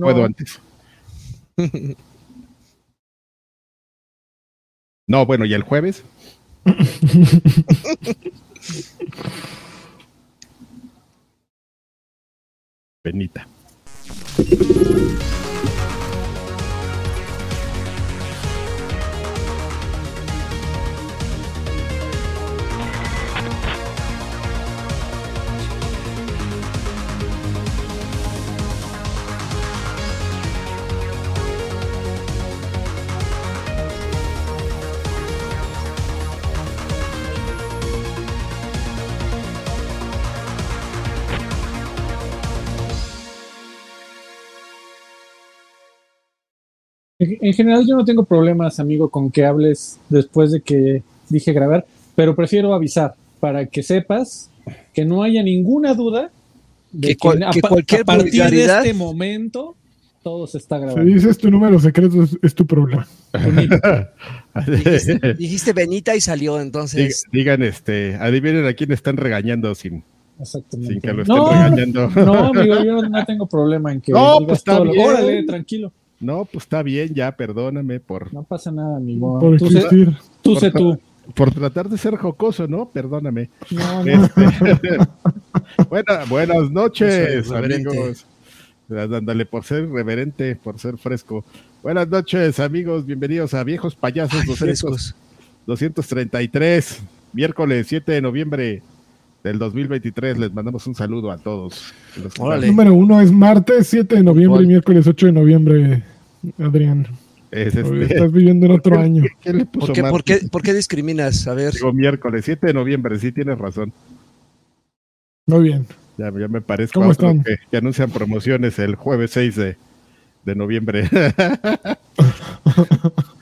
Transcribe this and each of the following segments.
no. puedo antes. No, bueno, ¿y el jueves? Penita. En en general yo no tengo problemas, amigo, con que hables después de que dije grabar, pero prefiero avisar para que sepas que no haya ninguna duda de Que que, cual- a, que pa- cualquier a partir de este momento todo se está Si grabando. dices tu número secreto, es, es tu problema. Dijiste, dijiste Benita y salió, entonces. Digan, este, adivinen a quién están regañando sin, Exactamente. sin que lo estén no, regañando. no, amigo, yo no tengo problema en que No, digas pues está todo bien. Órale, tranquilo. No, pues está bien, ya, perdóname por, No pasa nada, amigo. Por Tú sé, existir. tú, sé tú. por tratar de ser jocoso, ¿no? Perdóname. No, no. Este, Buena- buenas noches, Por amigos. Ándale, por ser reverente, por ser fresco. Buenas noches, amigos. Bienvenidos a Viejos Payasos Ay, 200 frescos. 233, miércoles 7 de noviembre del 2023. Les mandamos un saludo a todos. Los Órale. Número uno es martes 7 de noviembre y miércoles 8 de noviembre, Adrián. Es este- Estás viviendo en otro año. ¿Qué le puso ¿Por qué, por, qué, ¿Por qué discriminas? A ver. Digo miércoles 7 de noviembre, sí tienes razón. Muy bien. Ya, ya me parezco ¿Cómo a otros están? que, que anuncian promociones el jueves 6 de, de noviembre.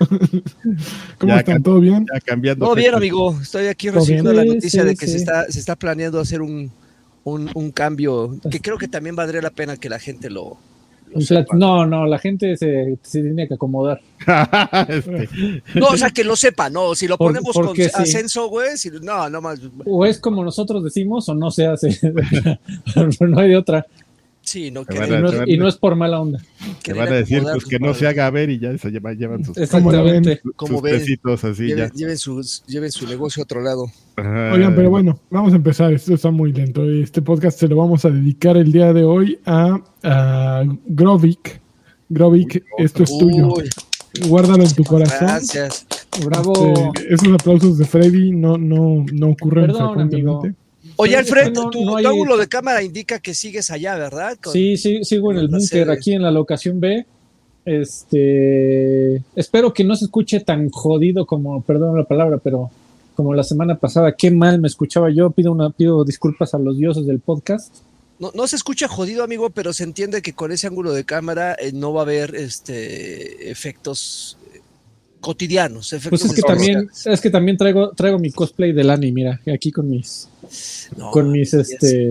¿Cómo Ya, están? ¿Todo bien? ya cambiando. Todo bien, amigo. Estoy aquí ¿Todo recibiendo bien? la noticia sí, de que se, está, se está planeando hacer un, un, un cambio que creo que también valdría la pena que la gente lo, sepa. No, no, la gente se, se tiene que acomodar. Este, No, o sea, que lo sepa, no. Si lo Por- ponemos con sí. ascenso, güey, si- no, no más. O es como nosotros decimos o no se hace. no hay de otra. Sí, no, que Y no, es, van y a- no es por mala onda. te van a decir pues, que no se haga ver y ya se llevan, llevan sus. Exactamente. Como sus ven, pesitos así Lleven, ya. lleven, sus- lleven su negocio a otro lado. Ajá. Oigan, pero bueno, vamos a empezar. Esto está muy lento. Este podcast se lo vamos a dedicar el día de hoy a, a Grovik. Grovik, Uy, esto es tuyo. Uy, Guárdalo en tu corazón. gracias. Bravo. Este, esos aplausos de Freddy no, no, no ocurren Perdón, frecuentemente. Oye, Alfred, no- tu, no tu hay- ángulo de cámara indica que sigues allá, ¿verdad? Con- Sí, sí, sigo en el búnker aquí en la locación B. Este, espero que no se escuche tan jodido como, perdón la palabra, pero como la semana pasada, qué mal me escuchaba yo. Pido una, pido disculpas a los dioses del podcast. No, no se escucha jodido, amigo, pero se entiende que con ese ángulo de cámara eh, no va a haber este efectos cotidianos. Efectos Pues es que también, es que también traigo, traigo mi cosplay del Lani, mira, aquí con mis No, con mis, es este,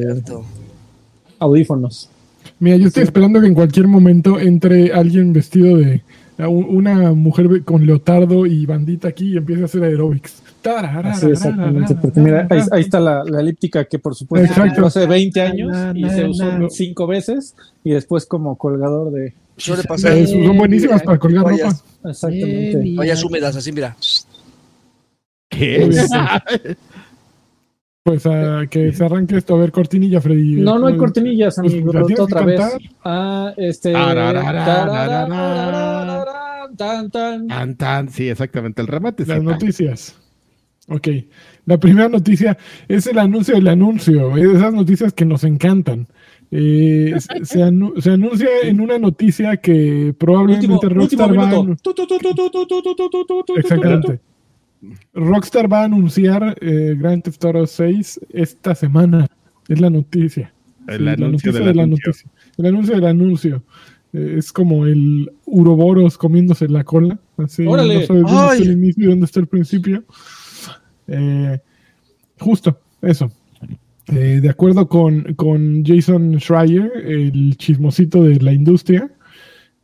audífonos. Mira, yo estoy esperando que en cualquier momento entre alguien vestido de una mujer con leotardo y bandita aquí y empiece a hacer aerobics. Así exactamente, porque mira, ahí, ahí está la, la elíptica que por supuesto Exacto. hace 20 años y se usó na. cinco veces y después como colgador de... Suele pasar Eh, son buenísimas para colgar ropa. Exactamente. toallas húmedas, así, mira. ¿Qué? Pues a que se arranque esto. A ver, cortinilla, Freddy. No, no hay cortinillas, Pues, amigo. ¿la tienes otra vez. Ah, este. Tan, tan. Tan, tan, sí, exactamente. El remate Las sí. noticias. Ok. La primera noticia es el anuncio del anuncio. Es de esas noticias que nos encantan. Se, anuncia en una noticia que probablemente Rockstar va Rockstar va a anunciar Grand Theft Auto 6 esta semana. Es la noticia. El anuncio del anuncio. El anuncio del anuncio. Es como el Uroboros comiéndose la cola. Así, ¡Órale! Dónde está el inicio y dónde está el principio. justo, eso. Eh, de acuerdo con, con Jason Schreier, el chismosito de la industria,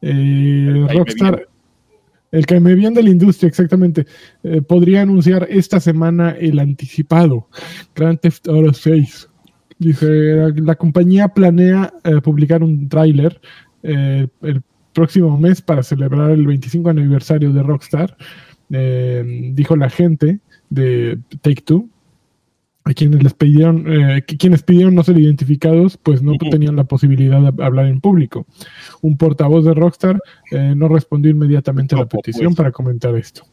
eh, El Rockstar, el que me bien de la industria, exactamente, eh, podría anunciar esta semana el anticipado Grand Theft Auto 6. Dice, la, la compañía planea eh, publicar un tráiler el próximo mes para celebrar el 25 aniversario de Rockstar, dijo la gente de Take Two, a quienes les pidieron, eh, que quienes pidieron no ser identificados, pues no tenían la posibilidad de hablar en público. Un portavoz de Rockstar eh, no respondió inmediatamente a la No, pues. petición para comentar esto.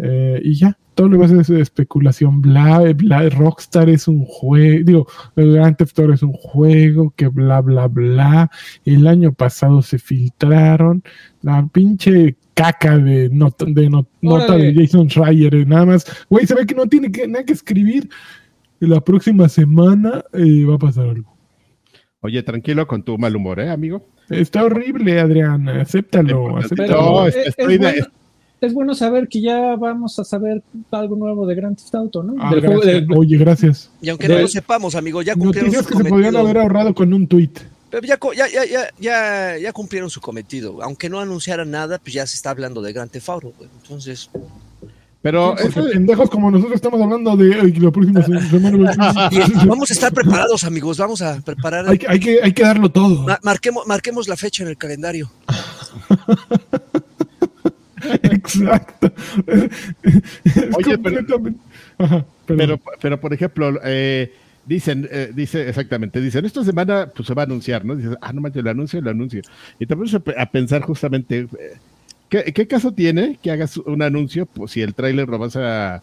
Eh, y ya, todo lo demás es especulación. Bla, bla, Rockstar es un juego, digo, el Grand Theft Auto es un juego que bla, bla, bla. El año pasado se filtraron la pinche caca de, not- de not- nota de Jason Schreier. eh, Nada más, güey, se ve que no tiene que, nada que escribir. La próxima semana eh, va a pasar algo. Oye, tranquilo con tu mal humor, ¿eh, amigo? Está horrible, Adrián. Acéptalo, Pero- acéptalo. No, es, es- de- bueno, es bueno saber que ya vamos a saber algo nuevo de Grand Theft Auto, ¿no? Ah, Del juego- gracias. del- Oye, gracias. Y aunque De- no lo sepamos, amigo, ya cumplieron Noticias su que se podrían cometido. haber ahorrado con un tweet. Pero ya, ya, ya, ya, ya, cumplieron su cometido. Aunque no anunciaran nada, pues ya se está hablando de Grand Theft Auto. Entonces, Pero Porque eso- pendejos como nosotros estamos hablando de "Ay, la próxima se- semana. vamos a estar preparados, amigos. Vamos a preparar. hay, que- hay, que, hay que darlo todo. Ma- marquemos, marquemos la fecha en el calendario. Exacto. Oye, pero- Ajá. Pero, pero por ejemplo, eh, dicen, eh, dice exactamente, dicen, esta semana pues se va a anunciar, ¿no? Dices, ah, no manches, el anuncio, el anuncio. Y te pones a pensar justamente, eh, ¿qué, qué caso tiene que hagas un anuncio pues, si el tráiler lo vas a,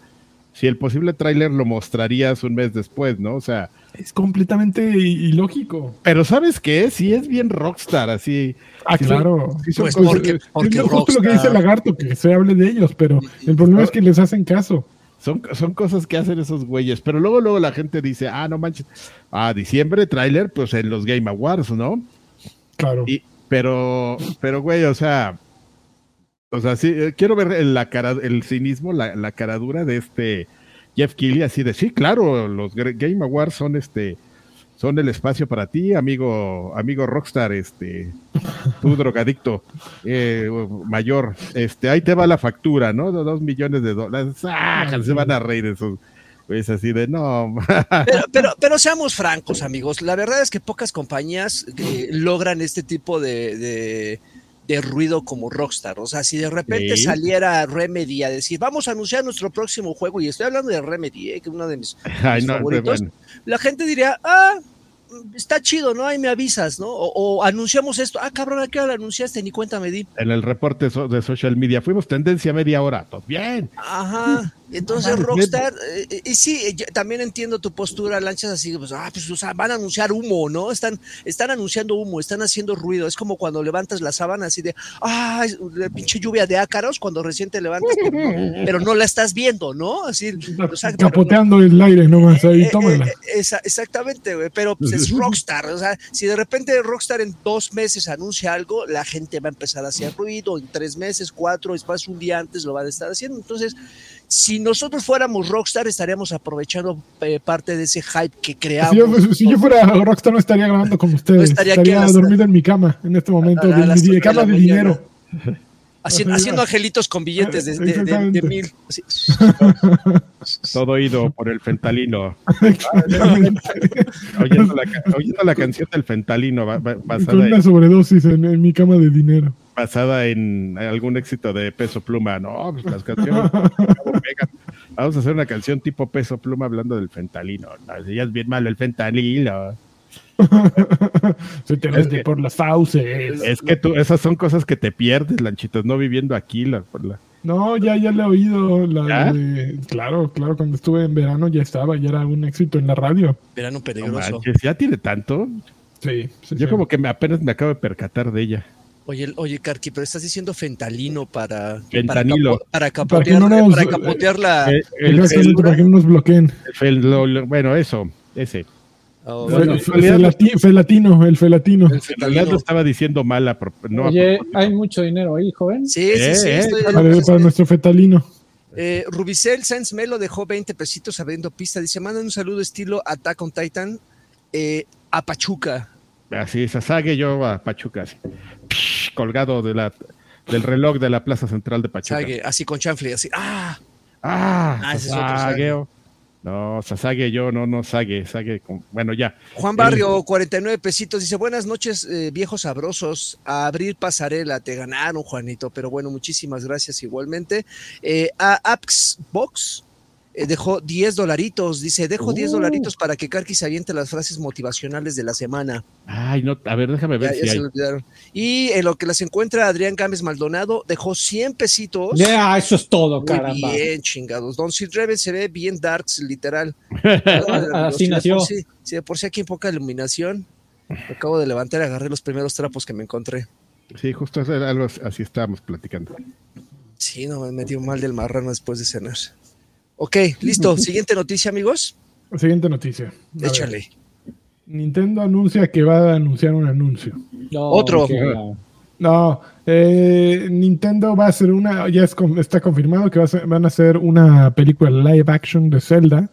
si el posible tráiler lo mostrarías un mes después, ¿no? O sea, es completamente ilógico. pero ¿sabes qué? Si es bien rockstar, así. Ah, Sí, claro. sí son Pues cosas- porque, porque es justo lo que dice Lagarto, que se hable de ellos, pero el problema es que les hacen caso. Son, son cosas que hacen esos güeyes, pero luego, luego la gente dice, ah, no manches, ah, diciembre, tráiler, pues en los Game Awards, ¿no? Claro. Y, pero, pero, güey, o sea, o sea, sí, eh, quiero ver el, la cara, el cinismo, la, la caradura de este Jeff Keighley, así de, sí, claro, los Game Awards son este, son el espacio para ti, amigo, amigo Rockstar, este, tú drogadicto eh, mayor, este, ahí te va la factura, ¿no? De dos millones de dólares, ¡Ah! se van a reír esos, pues así de, no, Pero, pero, pero seamos francos, amigos. La verdad es que pocas compañías eh, logran este tipo de, de- de ruido como Rockstar. O sea, si de repente Sí. saliera Remedy a decir, vamos a anunciar nuestro próximo juego, y estoy hablando de Remedy, eh, que es uno de mis, ay, mis no, favoritos, bueno. la gente diría, ah, está chido, ¿no? Ahí me avisas, ¿no? O, o anunciamos esto, ah, cabrón, ¿a qué hora lo anunciaste? Ni cuenta me di. en el reporte so- de social media, fuimos tendencia media hora, pues bien, Ajá. Entonces Rockstar, eh, eh, y sí, eh, yo también entiendo tu postura, Lanchas, así, pues, ah, pues, o sea, van a anunciar humo, ¿no? Están, están anunciando humo, están haciendo ruido. Es como cuando levantas la sábana así de, ah, es la pinche lluvia de ácaros cuando recién te levantas, pero no, pero no la estás viendo, ¿no? Así, o sea, pero- Capoteando el aire nomás, ahí, eh, tómala. eh, esa- exactamente, güey, pero pues, es Rockstar, o sea, si de repente Rockstar en dos meses anuncia algo, la gente va a empezar a hacer ruido, en tres meses, cuatro, después un día antes lo van a estar haciendo, entonces, si nosotros fuéramos Rockstar, estaríamos aprovechando eh, parte de ese hype que creamos. Si yo, si yo fuera Rockstar no estaría grabando con ustedes. estaría aquí estaría a las- dormido en mi cama en este momento, a mi- de ocho de cama de dinero. haciendo, angelitos con billetes de, de- de- de Exactamente. mil. así. todo ido por el fentalino. Oyendo, la, ca- oyendo la canción del fentalino ba- ba- Con basada, una sobredosis en, en mi cama de dinero. Basada en algún éxito de peso pluma. No, pues las canciones. Vamos a hacer una canción tipo peso pluma hablando del fentalino. No, ya es bien malo el fentalino. Se te Es que- por las fauces. Es que tú, esas son cosas que te pierdes, Lanchitos, no viviendo aquí. La, por la- No, ya, ya le he oído. La ¿Ya? de- claro, claro, cuando estuve en verano ya estaba, ya era un éxito en la radio. Verano no peligroso. manches, ya tiene tanto. Sí, sí, Yo sí. como que me, apenas me acabo de percatar de ella. Oye, oye, Karki, pero estás diciendo fentalino para, Fentanilo. para, capo- para Para capotear, no nos- para capotear la... El- el- Exactamente, para que no nos bloqueen. lo- lo- bueno, eso, ese. Oh, Bueno, Fe- en realidad- felati- felatino, el felatino. el En realidad lo fentanilo. estaba diciendo mal a, pro- no Oye, hay mucho dinero ahí, joven. Sí, sí, sí. Eh, estoy- eh, Para, para nuestro fetalino. Eh, Rubicel Sanz Melo dejó 20 pesitos abriendo pista. Dice: Mandan un saludo estilo Attack on Titan eh, a Pachuca. Así, Sasage, yo a Pachuca, así. Psh, colgado de la, del reloj de la Plaza Central de Pachuca. Sague, así con chanfle, así. ¡Ah! Ah, Ah, es Sasageo. No, Sasage yo, no, no, Sage, Sage, con- bueno, ya. Juan Barrio, 49 pesitos, dice, buenas noches, eh, viejos sabrosos, a abrir pasarela, te ganaron, Juanito, pero bueno, muchísimas gracias igualmente. Eh, a Appsbox eh, dejó 10 dolaritos, dice, dejo 10 Uh. dolaritos para que Karki se aviente las frases motivacionales de la semana. Ay, no, a ver, déjame ver ya si se hay. lo olvidaron. Y en lo que las encuentra Adrián Gámez Maldonado, dejó 100 pesitos. Ya, eso es todo, Muy caramba. bien, chingados. Don Sid Reven se ve bien darks, literal. Así nació. sí- si de por sí aquí en poca iluminación. Me acabo de levantar y agarré los primeros trapos que me encontré. Sí, justo algo así estábamos platicando. Sí, no, me metió mal del marrano después de cenar. Ok, listo. Siguiente noticia, amigos. Siguiente noticia. A ver. Échale. Nintendo anuncia que va a anunciar un anuncio. No, Otro. No, eh, Nintendo va a hacer una, ya es con- está confirmado que va a ser- van a hacer una película live action de Zelda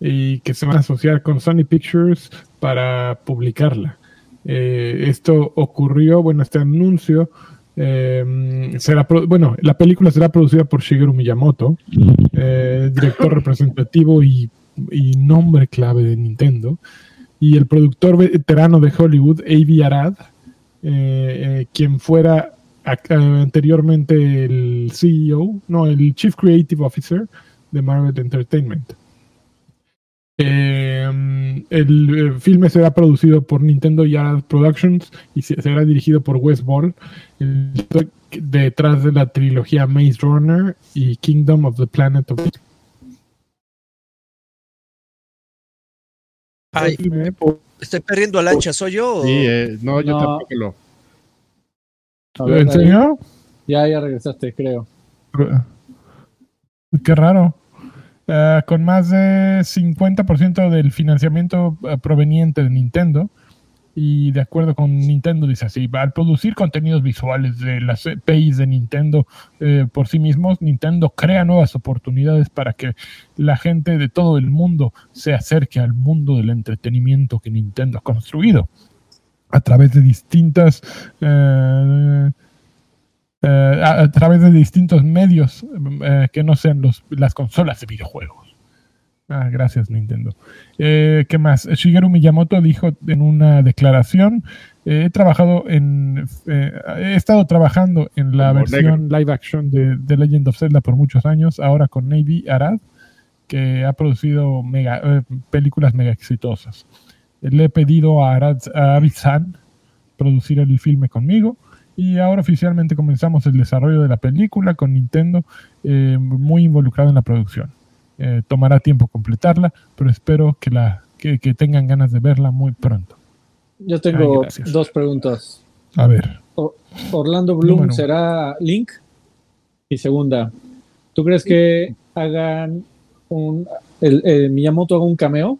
y que se van a asociar con Sony Pictures para publicarla. Eh, esto ocurrió, bueno, este anuncio eh, será, bueno, la película será producida por Shigeru Miyamoto, eh, director representativo y, y nombre clave de Nintendo, y el productor veterano de Hollywood, Avi Arad, eh, eh, quien fuera anteriormente el CEO, no, el Chief Creative Officer de Marvel Entertainment. Eh, el filme será producido por Nintendo Yard Productions y se- será dirigido por Wes Ball, el detrás de la trilogía Maze Runner y Kingdom of the Planet of the Ay. Estoy perdiendo a lancha, ¿soy yo? o- Sí, eh, no, yo No. tampoco lo. A ver, ¿En ahí. serio? Ya, ya regresaste, creo. Qué raro. Eh, con más de 50% del financiamiento eh, proveniente de Nintendo. Y de acuerdo con Nintendo, dice así, al producir contenidos visuales de las APIs de Nintendo eh, por sí mismos, Nintendo crea nuevas oportunidades para que la gente de todo el mundo se acerque al mundo del entretenimiento que Nintendo ha construido a través de distintas eh, eh, a, a través de distintos medios eh, que no sean los, las consolas de videojuegos. Ah, gracias Nintendo. Eh, ¿Qué más? Shigeru Miyamoto dijo en una declaración, eh, he trabajado en, he estado trabajando en la Como versión live action de, Legend of Zelda por muchos años, ahora con Navy Arad, que ha producido mega, películas mega exitosas. Le he pedido a Arad a Avi-san producir el filme conmigo y ahora oficialmente comenzamos el desarrollo de la película con Nintendo eh, muy involucrado en la producción. Eh, tomará tiempo completarla, pero espero que, la, que, que tengan ganas de verla muy pronto. Yo tengo Ay, dos preguntas. A ver, Orlando Bloom Número. será Link. Y segunda, ¿tú crees que hagan un. El, el Miyamoto haga un cameo?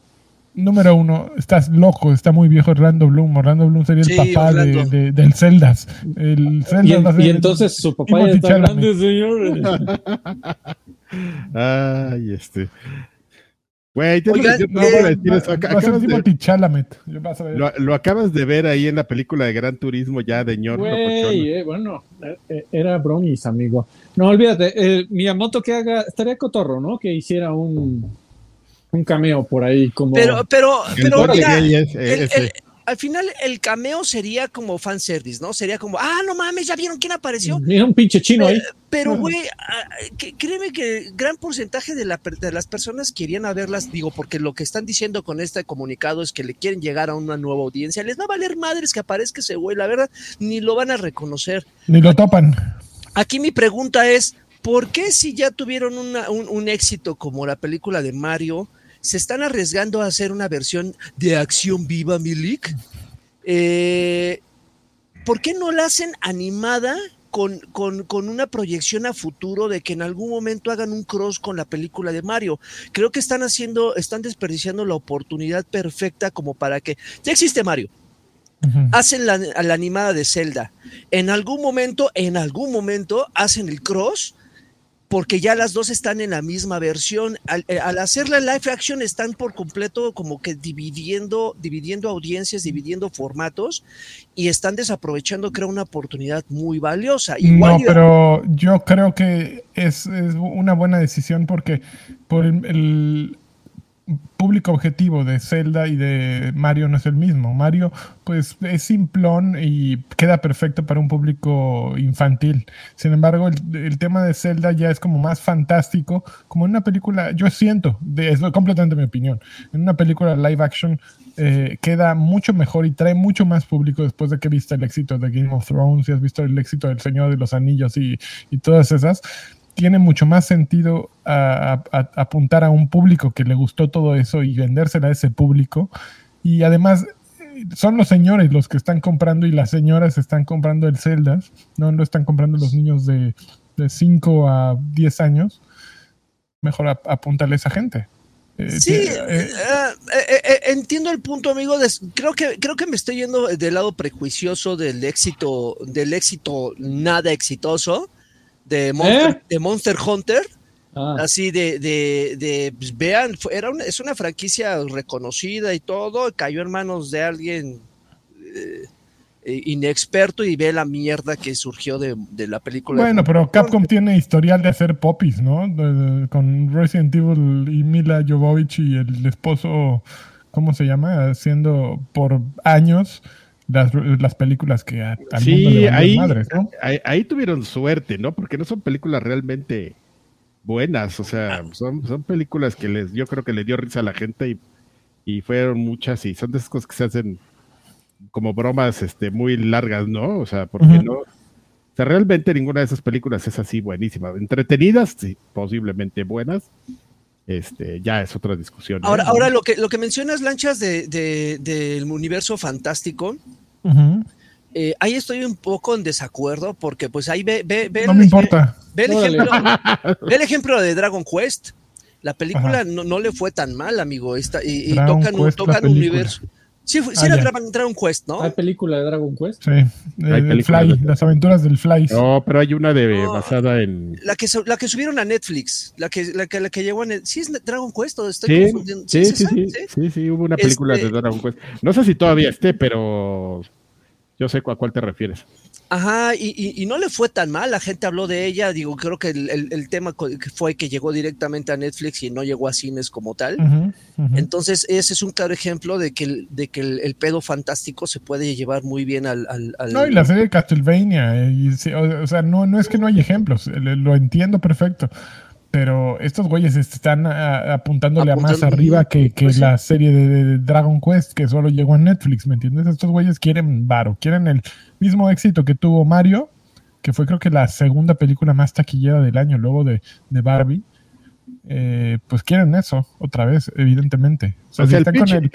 Número uno, estás loco, está muy viejo Orlando Bloom. Orlando Bloom sería el Sí, papá de, del Zeldas. El Y, Zeldas va a en- ser y el- entonces su papá ya está grande, señor. Ay, este. Güey, te- Oigan, yo eh, voy a decir eso. va- Ac- va a ser acabas de- Timothy Chalamet. Ya vas a ver. lo, lo acabas de ver ahí en la película de Gran Turismo ya de ñor Güey, eh, bueno, eh, eh, era bromis, amigo. No, olvídate, eh, Miyamoto que haga, estaría cotorro, ¿no? Que hiciera un, un cameo por ahí, como... Pero, pero, pero El mira, gay es- el- ese. el- al final el cameo sería como fanservice, ¿no? Sería como, ah, no mames, ¿ya vieron quién apareció? Mira un pinche chino ahí. Pero, güey, ah, créeme que gran porcentaje de, la per- de las personas querían a verlas, digo, porque lo que están diciendo con este comunicado es que le quieren llegar a una nueva audiencia. Les va a valer madres que aparezca ese güey, la verdad, ni lo van a reconocer. Ni lo topan. Aquí mi pregunta es, ¿por qué si ya tuvieron una- un, un éxito como la película de Mario, se están arriesgando a hacer una versión de acción viva, Milik? Eh, ¿Por qué no la hacen animada con, con- con una proyección a futuro de que en algún momento hagan un cross con la película de Mario? Creo que están haciendo, están desperdiciando la oportunidad perfecta como para que ya existe Mario hacen la, la animada de Zelda. En algún momento, en algún momento, hacen el cross porque ya las dos están en la misma versión. Al, eh, al hacer la live action están por completo como que dividiendo, dividiendo audiencias, dividiendo formatos y están desaprovechando, creo, una oportunidad muy valiosa. Igual No, pero yo creo que es, es una buena decisión porque por el, el- público objetivo de Zelda y de Mario no es el mismo. Mario, pues, es simplón y queda perfecto para un público infantil. Sin embargo, el, tema de Zelda ya es como más fantástico, como en una película, yo siento, de, es completamente mi opinión, en una película live action eh, queda mucho mejor y trae mucho más público después de que viste el éxito de Game of Thrones y has visto el éxito del Señor de los Anillos y, y todas esas tiene mucho más sentido a, a, apuntar a un público que le gustó todo eso y vendérsela a ese público. Y además son los señores los que están comprando y las señoras están comprando el Zelda, no lo están comprando los niños de, de 5 a 10 años. Mejor ap apúntale a esa gente. Eh, sí, eh, eh, entiendo el punto, amigo. De, creo que creo que me estoy yendo del lado prejuicioso del éxito, del éxito nada exitoso de Monster, ¿Eh? de Monster Hunter. Ah. Así de, de, de pues vean, era una, es una franquicia reconocida y todo, cayó en manos de alguien eh, inexperto y ve la mierda que surgió de, de la película. Bueno, pero Capcom tiene historial de hacer popis, ¿no? De, con Resident Evil y Mila Jovovich y el esposo, ¿cómo se llama? Haciendo por años las, las películas que a, al sí, mundo le ahí, madres, ¿no? ahí, ahí, tuvieron suerte, ¿no? Porque no son películas realmente buenas, o sea, son, son películas que les, yo creo que le dio risa a la gente y, y fueron muchas y son de esas cosas que se hacen como bromas este, muy largas, ¿no? O sea, porque uh -huh. no... O sea, realmente ninguna de esas películas es así buenísima. Entretenidas, sí, posiblemente buenas, este, ya es otra discusión. Ahora, ¿eh? ahora lo que lo que mencionas, lanchas de, de, del universo fantástico, uh -huh. eh, ahí estoy un poco en desacuerdo, porque pues ahí ve, ve, ve no el, me importa. Ve, el ejemplo, ve el ejemplo de Dragon Quest. La película no, no, le fue tan mal, amigo. Esta, y, y tocan, Quest, tocan un universo. Sí, sí ah, era Dragon, Dragon, Quest, ¿no? ¿Hay película de Dragon Quest? Sí, el Fly, de... las aventuras del Fly. No, pero hay una de no, basada en... La que, la que subieron a Netflix, la que, la que, la que llegó a Netflix. ¿Sí es Dragon Quest o estoy sí, confundiendo? Sí, sí, sí, sí, sí, sí, hubo una película este... de Dragon Quest. No sé si todavía esté, pero yo sé a cuál te refieres. Ajá, y, y, y, no le fue tan mal, la gente habló de ella, digo, creo que el, el, el, tema fue que llegó directamente a Netflix y no llegó a cines como tal. Uh -huh, uh -huh. Entonces, ese es un claro ejemplo de que, de que el, pedo fantástico se puede llevar muy bien al... al, al... No, y la serie de Castlevania, y, o sea, no, no es que no hay ejemplos, lo entiendo perfecto, pero estos güeyes están a, apuntándole Apuntando, a más arriba que, que pues la serie de, de, Dragon Quest que solo llegó a Netflix, ¿me entiendes? Estos güeyes quieren varo, quieren el mismo éxito que tuvo Mario, que fue creo que la segunda película más taquillera del año, luego de, de Barbie. Eh, pues quieren eso otra vez, evidentemente. O sea, o sea si el, pitch, el...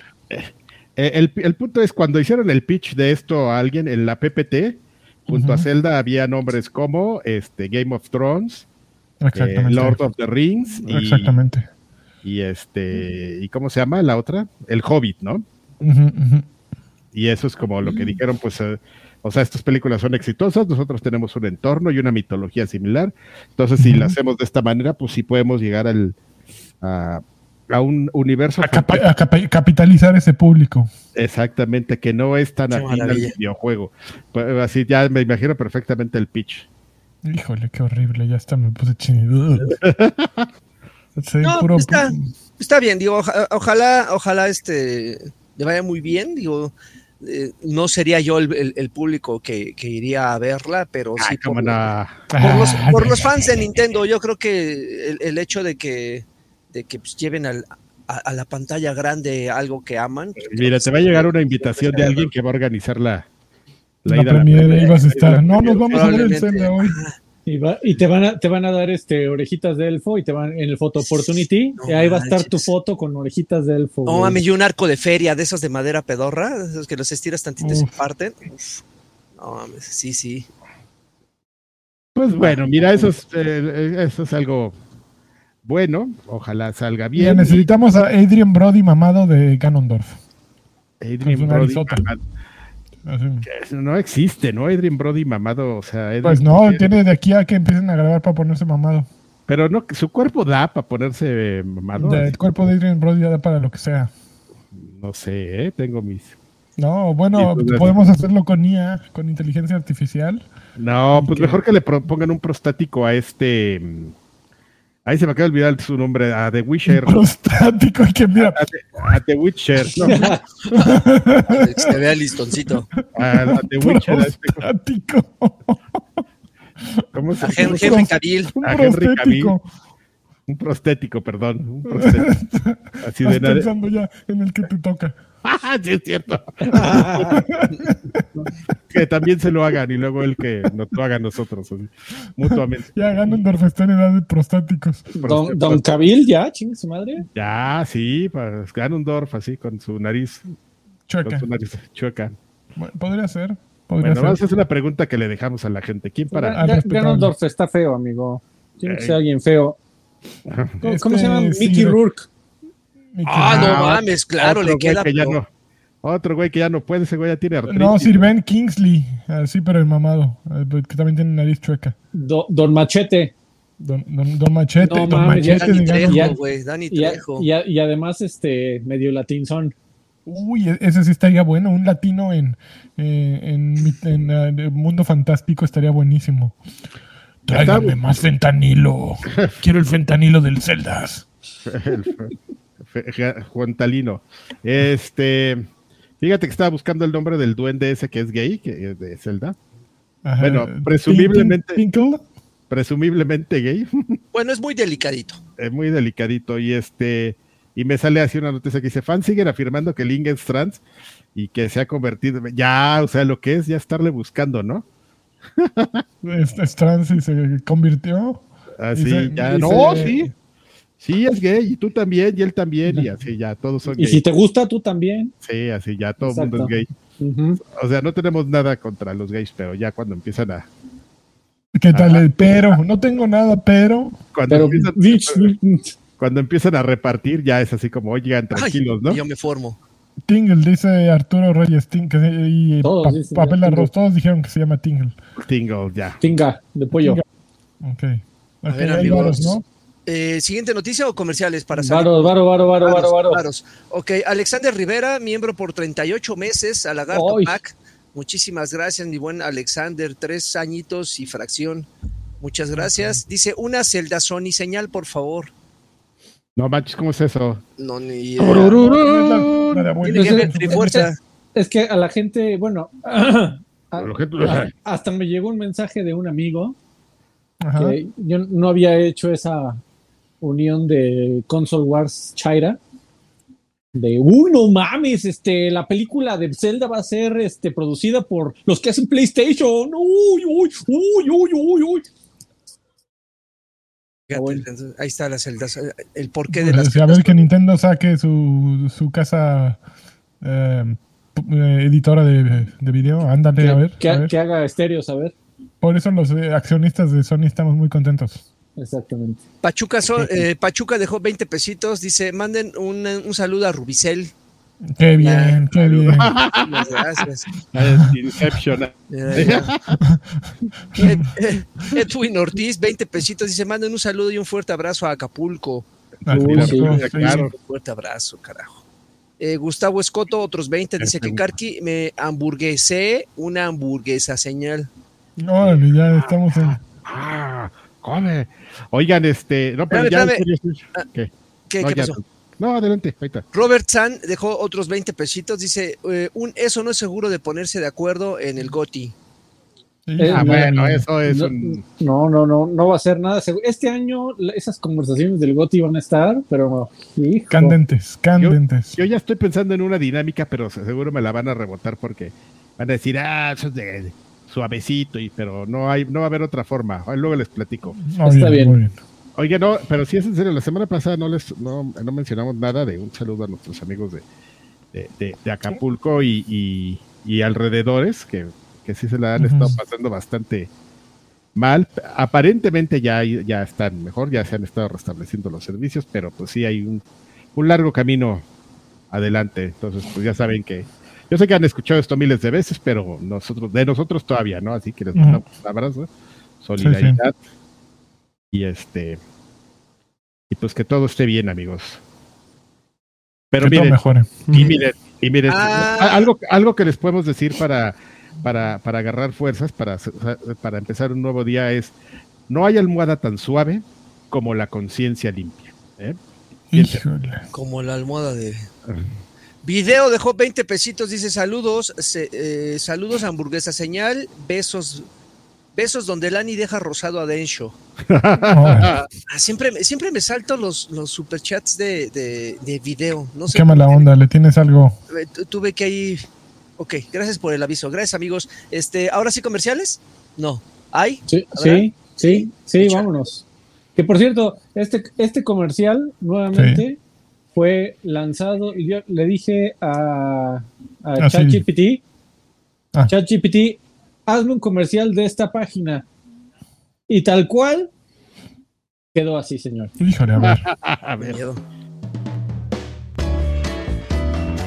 Eh, el, el, punto es cuando hicieron el pitch de esto a alguien en la PPT, junto uh -huh. a Zelda había nombres como este, Game of Thrones, eh, Lord of the Rings y, Exactamente. y este y cómo se llama la otra el Hobbit no uh -huh, uh -huh. y eso es como lo que dijeron pues eh, o sea estas películas son exitosas nosotros tenemos un entorno y una mitología similar. Entonces uh -huh. si la hacemos de esta manera pues sí podemos llegar al a, a un universo a, capa a capa capitalizar ese público. Exactamente que no es tan afín al videojuego. Pues, así ya me imagino perfectamente el pitch. Híjole, qué horrible, ya está, me puse chinido. no, puro... está, está, bien, digo, oja, ojalá, ojalá este le vaya muy bien, digo, eh, no sería yo el, el, el público que, que, iría a verla, pero Ay, sí por, no. por, los, por, los, fans de Nintendo, yo creo que el, el hecho de que, de que pues, lleven al, a, a, la pantalla grande algo que aman. Pues, Mira, te va a llegar una invitación de alguien que va a organizar la, la, la premiere ibas a estar. No, nos vamos a ver el hoy. Y, va, y, te van a te van a dar este orejitas de elfo y te van en el photo opportunity no, y ahí va a estar tu foto con orejitas de elfo. No mames, y un arco de feria de esos de madera pedorra, esos que los estiras tantito y se parten. Uf. No mames, sí, sí. Pues bueno, mira, eso es, eh, eso es algo bueno, ojalá salga bien. Ya necesitamos a Adrian Brody mamado de Ganondorf. Adrian Brody mamado. No existe, ¿no? Adrian Brody mamado, o sea. Adrian pues no, tiene... de aquí a que empiecen a grabar para ponerse mamado. Pero no, su cuerpo da para ponerse mamado. El cuerpo de Adrian Brody da para lo que sea. No sé, ¿eh? tengo mis. No, bueno, pues, podemos hacerlo con IA, con inteligencia artificial. No, pues que... mejor que le pongan un prostático a este. Ahí se me acaba de olvidar su nombre, a The Witcher. Prostático, que mira, A The, a The Witcher. no, Se vea listoncito. a, a The Witcher. a este- prostático. ¿Cómo se llama? Henry Cavill. A Henry prostético. Un prostético, perdón. Un prostético. Así de Estás nada. pensando ya en el que te toca. Ah, sí, es cierto. que también se lo hagan y luego el que nos lo haga a nosotros, así, mutuamente. Ya Ganondorf está en edad de prostáticos. Don, Don Cabil, ya, chingue su madre. Ya, sí, para Ganondorf, así con su nariz, con Chueca. su nariz chueca. Bueno, podría ser. Podría Bueno, vamos a hacer una pregunta que le dejamos a la gente. ¿Quién para? Ganondorf está feo, amigo. Tiene que ser alguien feo. ¿Cómo, cómo se Este, llama? sí, Mickey Rourke. Mickey Ah, no mames, claro, Otro le güey queda. que ya pero- no. Otro güey que ya no puede, ese güey ya tiene artritis. No, Sir Ben Kingsley. Así, pero el mamado. eh, Que también tiene nariz chueca. Do- Don Machete. Don, don, don Machete. No don mames, Machete Dani Trejo, güey, Dani Y, a- Trejo. y a- y además, este, medio latinzón. Uy, e- ese sí estaría bueno. Un latino en, eh, en, mi- en, eh, el mundo fantástico estaría buenísimo. Tráigame más fentanilo. Quiero el fentanilo del Celdas. Juan Talino. Este, fíjate que estaba buscando el nombre del duende ese que es gay, que es de Zelda. Ajá. Bueno, presumiblemente- Tinkle. Presumiblemente gay. Bueno, es muy delicadito. es muy delicadito. Y este, y me sale así una noticia que dice: fans siguen afirmando que Link es trans y que se ha convertido. Ya, o sea, lo que es ya estarle buscando, ¿no? Es, es trans y se convirtió. Así, Dice- ya. no, sí. Sí, es gay, y tú también, y él también, y así ya, todos son Y gays. si te gusta, tú también. Sí, así ya, todo el mundo es gay. O sea, no tenemos nada contra los gays, pero ya cuando empiezan a. ¿Qué tal el pero? No tengo nada, pero. Cuando, Pero, empiezan, cuando empiezan a repartir, ya es así como, oigan, Ay, tranquilos, ¿no? Yo me formo. Tingle, dice Arturo Reyes Tingle. Y Todos pa- dicen Papel Arroz, Tingle. todos dijeron que se llama Tingle. Tingle, ya. tinga de pollo. Tinga. Ok. A ver, amigos. varos, ¿no? Eh, Siguiente noticia o comerciales para salir. Varo, varo, varo, varo, varo, Varos, varo. varos. Ok, Alexander Rivera, miembro por 38 meses a Lagarto Ay. Pack. Muchísimas gracias, mi buen Alexander. Tres añitos y fracción. Muchas gracias. Dice una celda Sony señal, por favor. No manches, ¿cómo es eso? No, ni No, de abuelo. Tiene que. Es que a la gente, bueno, a- a- hasta me llegó un mensaje de un amigo Ajá. que yo no había hecho esa unión de Console Wars Chaira. De, uy, no mames, este, la película de Zelda va a ser este, producida por los que hacen PlayStation. Uy, uy, uy, uy, uy, uy. Fíjate, bueno. entonces, ahí está la celda. El porqué de las Pues, a ver celdas que Nintendo saque su, su casa eh, eh, editora de, de video. Ándale, a ver. que, a ver. que haga estéreos, a ver. Por eso los eh, accionistas de Sony estamos muy contentos. Exactamente. Pachuca, so- eh, Pachuca dejó 20 pesitos. Dice, manden un, un saludo a Rubicel. Qué bien, qué bien. Muchas gracias. Inception. Ed- Ed- Edwin Ortiz, 20 pesitos. Dice, manden un saludo y un fuerte abrazo a Acapulco. Acapulco, sí, sí. claro. Un fuerte abrazo, carajo. Eh, Gustavo Escoto, otros 20. Dice que Karki me hamburguesé una hamburguesa señal. Órale, ya estamos en. Ah, come. Oigan, este. No, pero Espérame, ya. espérame. sí. ¿Qué? ¿Qué, No, qué ya. pasó? No, adelante, ahí está. Robert San dejó otros 20 pesitos. Dice, eh, un, eso no es seguro de ponerse de acuerdo en el GOTI. Eh, Ah, ya, bueno, eso es no, un. no, no, no, no va a ser nada. seguro. Este año esas conversaciones del GOTI van a estar, pero hijo, Candentes, candentes. Yo ya estoy pensando en una dinámica, pero se- seguro me la van a rebotar porque van a decir, ah, eso es de suavecito, y, pero no hay, no va a haber otra forma. Ahí Luego les platico. Muy está bien. muy bien. Oye, no, pero sí es en serio, la semana pasada no les no, no mencionamos nada de un saludo a nuestros amigos de, de, de- de Acapulco y, y- y alrededores, que, que sí se la han estado pasando bastante mal. Aparentemente ya, ya están mejor, ya se han estado restableciendo los servicios, pero pues sí hay un, un largo camino adelante. Entonces, pues ya saben que yo sé que han escuchado esto miles de veces, pero nosotros, de nosotros todavía, ¿no? Así que les mandamos un abrazo, solidaridad y este y pues que todo esté bien, amigos. Pero que todo miren, mejore. y miren, y miren, Ah. algo, algo que les podemos decir para, para, para agarrar fuerzas, para, para empezar un nuevo día es, no hay almohada tan suave como la conciencia limpia. ¿eh? Como la almohada de. Video dejó 20 pesitos, dice saludos, se- eh, saludos hamburguesa señal, besos, besos donde Lani deja rosado a Densho. Ah, siempre, me- siempre me salto los, los superchats de, de, de video, no sé. qué mala onda, le tienes algo. Eh, tu- Tuve que ahí. Ok, gracias por el aviso, gracias amigos. Este, ¿ahora sí comerciales? No. ¿Hay? Sí, sí, sí, sí, vámonos. Que por cierto, este, este comercial nuevamente fue lanzado y yo le dije a, a Ah, sí. ChatGPT, Ah. ChatGPT, hazme un comercial de esta página. Y tal cual quedó así, señor. Híjole, a ver. A ver.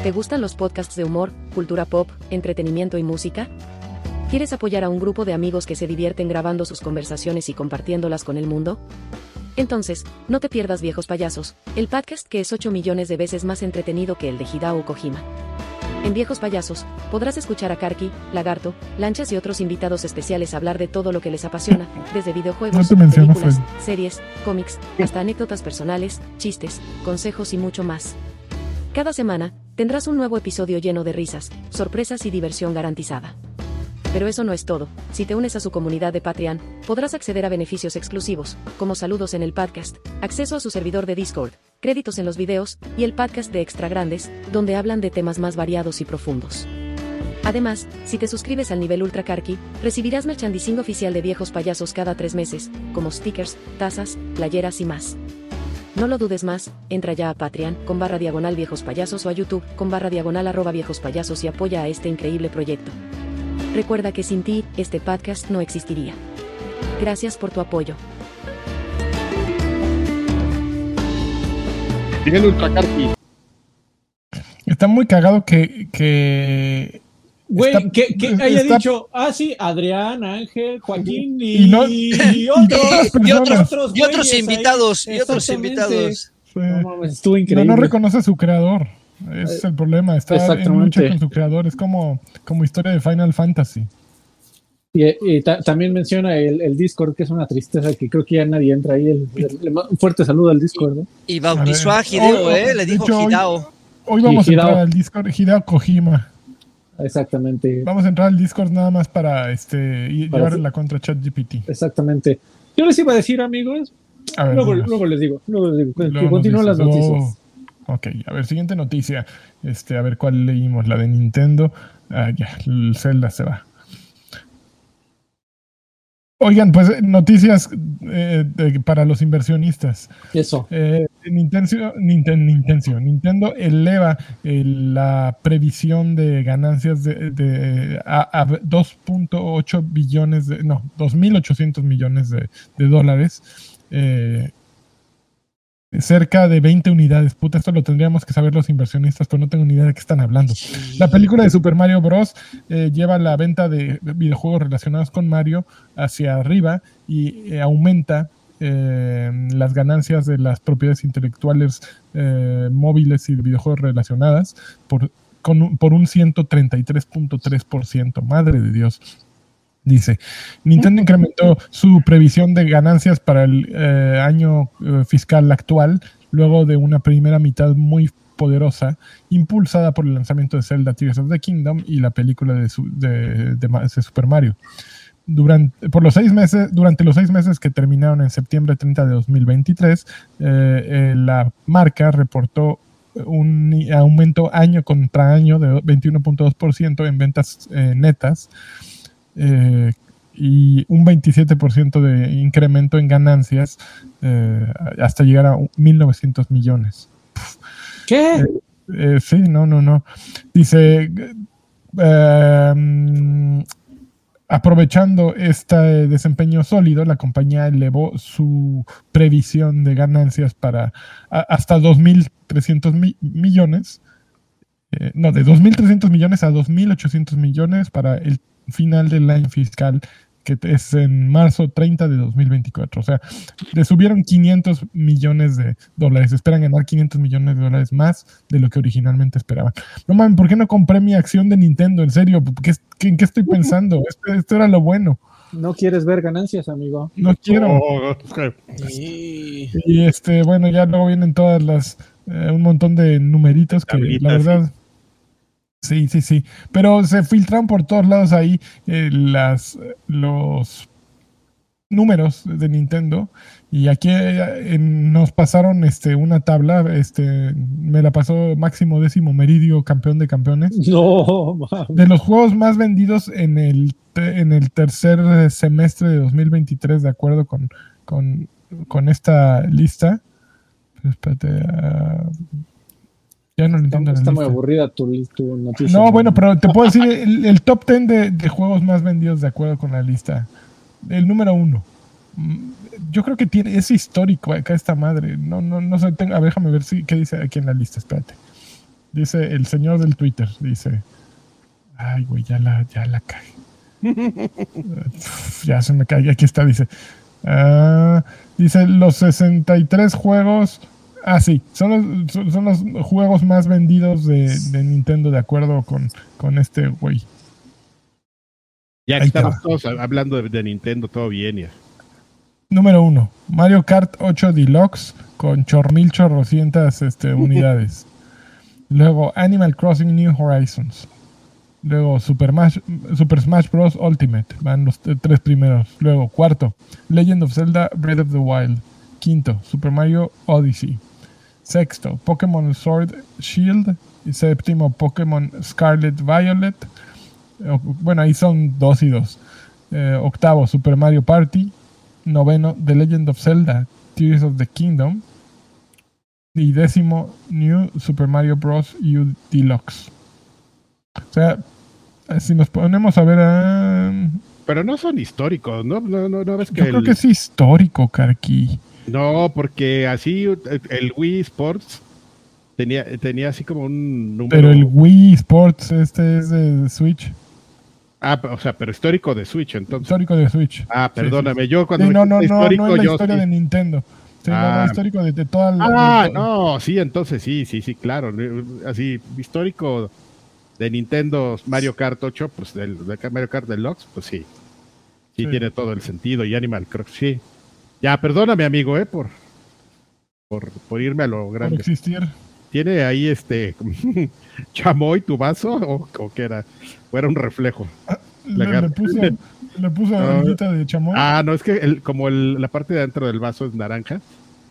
¿Te gustan los podcasts de humor, cultura pop, entretenimiento y música? ¿Quieres apoyar a un grupo de amigos que se divierten grabando sus conversaciones y compartiéndolas con el mundo? Entonces, no te pierdas Viejos Payasos, el podcast que es 8 millones de veces más entretenido que el de Hidao Kojima. En Viejos Payasos, podrás escuchar a Karki, Lagarto, Lanchas y otros invitados especiales hablar de todo lo que les apasiona, desde videojuegos, menciono, películas, Fred. series, cómics, hasta anécdotas personales, chistes, consejos y mucho más. Cada semana, tendrás un nuevo episodio lleno de risas, sorpresas y diversión garantizada. Pero eso no es todo. Si te unes a su comunidad de Patreon, podrás acceder a beneficios exclusivos, como saludos en el podcast, acceso a su servidor de Discord, créditos en los videos y el podcast de Extra Grandes, donde hablan de temas más variados y profundos. Además, si te suscribes al nivel Ultra Karki, recibirás merchandising oficial de viejos payasos cada tres meses, como stickers, tazas, playeras y más. No lo dudes más, entra ya a Patreon con barra diagonal viejos payasos o a YouTube con barra diagonal arroba viejos payasos y apoya a este increíble proyecto. Recuerda que sin ti, este podcast no existiría. Gracias por tu apoyo. Miguel Ultracarpi. Está muy cagado que. que Güey, Está- que, que haya está- dicho, ah, sí, Adrián, Ángel, Joaquín y, Y no- y y otros, Y otros, y otros güeyes ahí. invitados, y otros invitados. eh, No mames, estuvo no, increíble. no reconoce a su creador. Ese es el problema. Está en lucha con su creador. Es como, como historia de Final Fantasy. Y, y ta- también menciona el, el Discord, que es una tristeza que creo que ya nadie entra ahí. El- un fuerte saludo al Discord. Y bautizó A. Hideo, Oh, ¿eh? Le dijo hecho, hoy- Hidao. Hoy vamos a entrar al Discord. Hideo Kojima. Exactamente. Vamos a entrar al Discord nada más para este y Para- llevar la contra ChatGPT. Exactamente. Yo les iba a decir, amigos, A ver, luego, luego les digo, luego les digo, Luego continúen las noticias. Ok, a ver, siguiente noticia. Este, a ver cuál leímos, la de Nintendo. Ah, ya, el Zelda se va. Oigan, pues eh, noticias eh, de- para los inversionistas. Eso. Eh, Nintendo, Nintendo, Nintendo, Nintendo eleva eh, la previsión de ganancias de, de- a, a 2.8 billones, de, no, 2.800 millones de, de dólares. Cerca de 20 unidades. Puta, esto lo tendríamos que saber los inversionistas, pero no tengo ni idea de qué están hablando. La película de Super Mario Bros. eh, lleva la venta de videojuegos relacionados con Mario hacia arriba y eh, aumenta eh, las ganancias de las propiedades intelectuales eh, móviles y de videojuegos relacionadas por, con un- por un 133.3%. Madre de Dios. Dice, Nintendo incrementó su previsión de ganancias para el eh, año eh, fiscal actual luego de una primera mitad muy poderosa, impulsada por el lanzamiento de Zelda Tears of the Kingdom y la película de, su- de- de Ma- de Super Mario. Durante, por los seis meses, durante los seis meses que terminaron en septiembre 30 de 2023, eh, eh, la marca reportó un aumento año contra año de 21.2% en ventas netas eh, y un 27% de incremento en ganancias eh, hasta llegar a 1.900 millones. ¿Qué? Eh, sí, no, no, no. Dice, mm, aprovechando este desempeño sólido, la compañía elevó su previsión de ganancias para a- hasta 2.300 mi- millones. No, de 2.300 millones a 2.800 millones para el final del año fiscal, que es en marzo 30 de 2024. O sea, le subieron 500 millones de dólares. Esperan ganar 500 millones de dólares más de lo que originalmente esperaban. No mames, ¿por qué no compré mi acción de Nintendo? En serio, ¿qué, qué- ¿en qué estoy pensando? Esto, esto era lo bueno. No quieres ver ganancias, amigo. No quiero. Oh. Y este, bueno, ya luego vienen todas las, eh, un montón de numeritos que Tablitas, la verdad. Sí, sí, sí. Pero se filtran por todos lados ahí eh, las, los números de Nintendo. Y aquí eh, nos pasaron este, una tabla. Este, me la pasó Máximo Décimo Meridio, campeón de campeones. No, mames. De los juegos más vendidos en el, en el tercer semestre de 2023, de acuerdo con, con, con esta lista. Espérate. ah, ya no le entiendo Está muy aburrida tu, tu noticia. No, bueno, pero te puedo decir el, el top 10 de, de juegos más vendidos de acuerdo con la lista. El número uno. Mm, Yo creo que tiene, es histórico acá esta madre. No, no, no sé. tengo- a ver, déjame ver si, qué dice aquí en la lista. Espérate. Dice el señor del Twitter. Dice. Ay, güey, ya la, ya la cagué. Ya se me cae. Aquí está, dice. Ah, dice los 63 juegos. Ah, sí, son los, son, son los juegos más vendidos de, de Nintendo de acuerdo con, con este güey. Ya que estamos todos hablando de, de Nintendo, todo bien. Ya. Número uno, Mario Kart 8 Deluxe con chormil chorrocientas este, unidades. Luego Animal Crossing New Horizons. Luego Super, Smash- Super Smash Bros. Ultimate. Van los tres primeros. Luego cuarto, Legend of Zelda Breath of the Wild. Quinto, Super Mario Odyssey. Sexto, Pokémon Sword Shield. Y séptimo, Pokémon Scarlet Violet. Bueno, ahí son dos y dos. Eh, octavo, Super Mario Party. Noveno, The Legend of Zelda, Tears of the Kingdom. Y décimo, New Super Mario Bros. U Deluxe. O sea, si nos ponemos a ver, ah, Pero no son históricos, ¿no? No, no, no ves que yo creo que es histórico, Karki. No, porque así el Wii Sports tenía, tenía así como un número. Pero el Wii Sports, este es de Switch, Ah, o sea, pero histórico de Switch, entonces. histórico de Switch. Ah, perdóname, sí, yo cuando Sí, no, no, no, no es la historia de Nintendo. Sí, no, no, Ah. histórico de, de toda la. Ah, no, sí, entonces sí, sí, sí, claro. Así, histórico de Nintendo Mario Kart 8, pues del de Mario Kart Deluxe, pues sí. Sí, Sí. tiene todo el sentido. Y Animal Crossing, sí. Ya, perdóname, amigo, eh, por, por, por irme a lo por grande. existir. ¿Tiene ahí este chamoy tu vaso o, o qué era? ¿O era un reflejo? Le, gar- le puso, le puso Ah. amiguita de chamoy. Ah, no, es que el, como el- la parte de adentro del vaso es naranja,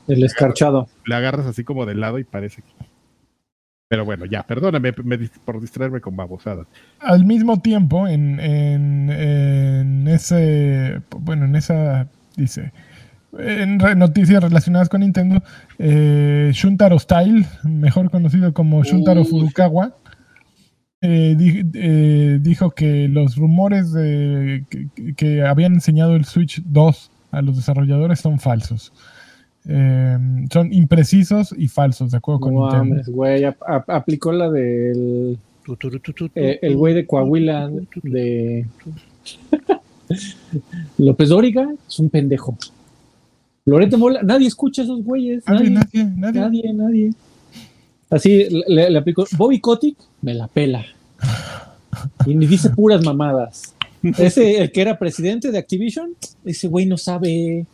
El escarchado. le agarras así como del lado y parece que... Pero bueno, ya, perdóname me por distraerme con babosadas. al mismo tiempo, en, en, en ese, bueno, en esa, dice, en re- noticias relacionadas con Nintendo, eh, Shuntaro Style, mejor conocido como Shuntaro. Furukawa, eh, di- eh, dijo que los rumores de, que, que habían enseñado el Switch 2 a los desarrolladores son falsos. Eh, son imprecisos y falsos, de acuerdo con No Nintendo. güey. ap- ap- aplicó la del. Tu, tu, tu, tu, tu, eh, el güey de Coahuila de. López Dóriga es un pendejo. Loreto Mola, nadie escucha a esos güeyes. Nadie, Nadie, nadie, nadie. nadie. Así le, le aplicó. Bobby Kotick me la pela. Y me dice puras mamadas. Ese, el que era presidente de Activision, ese güey no sabe.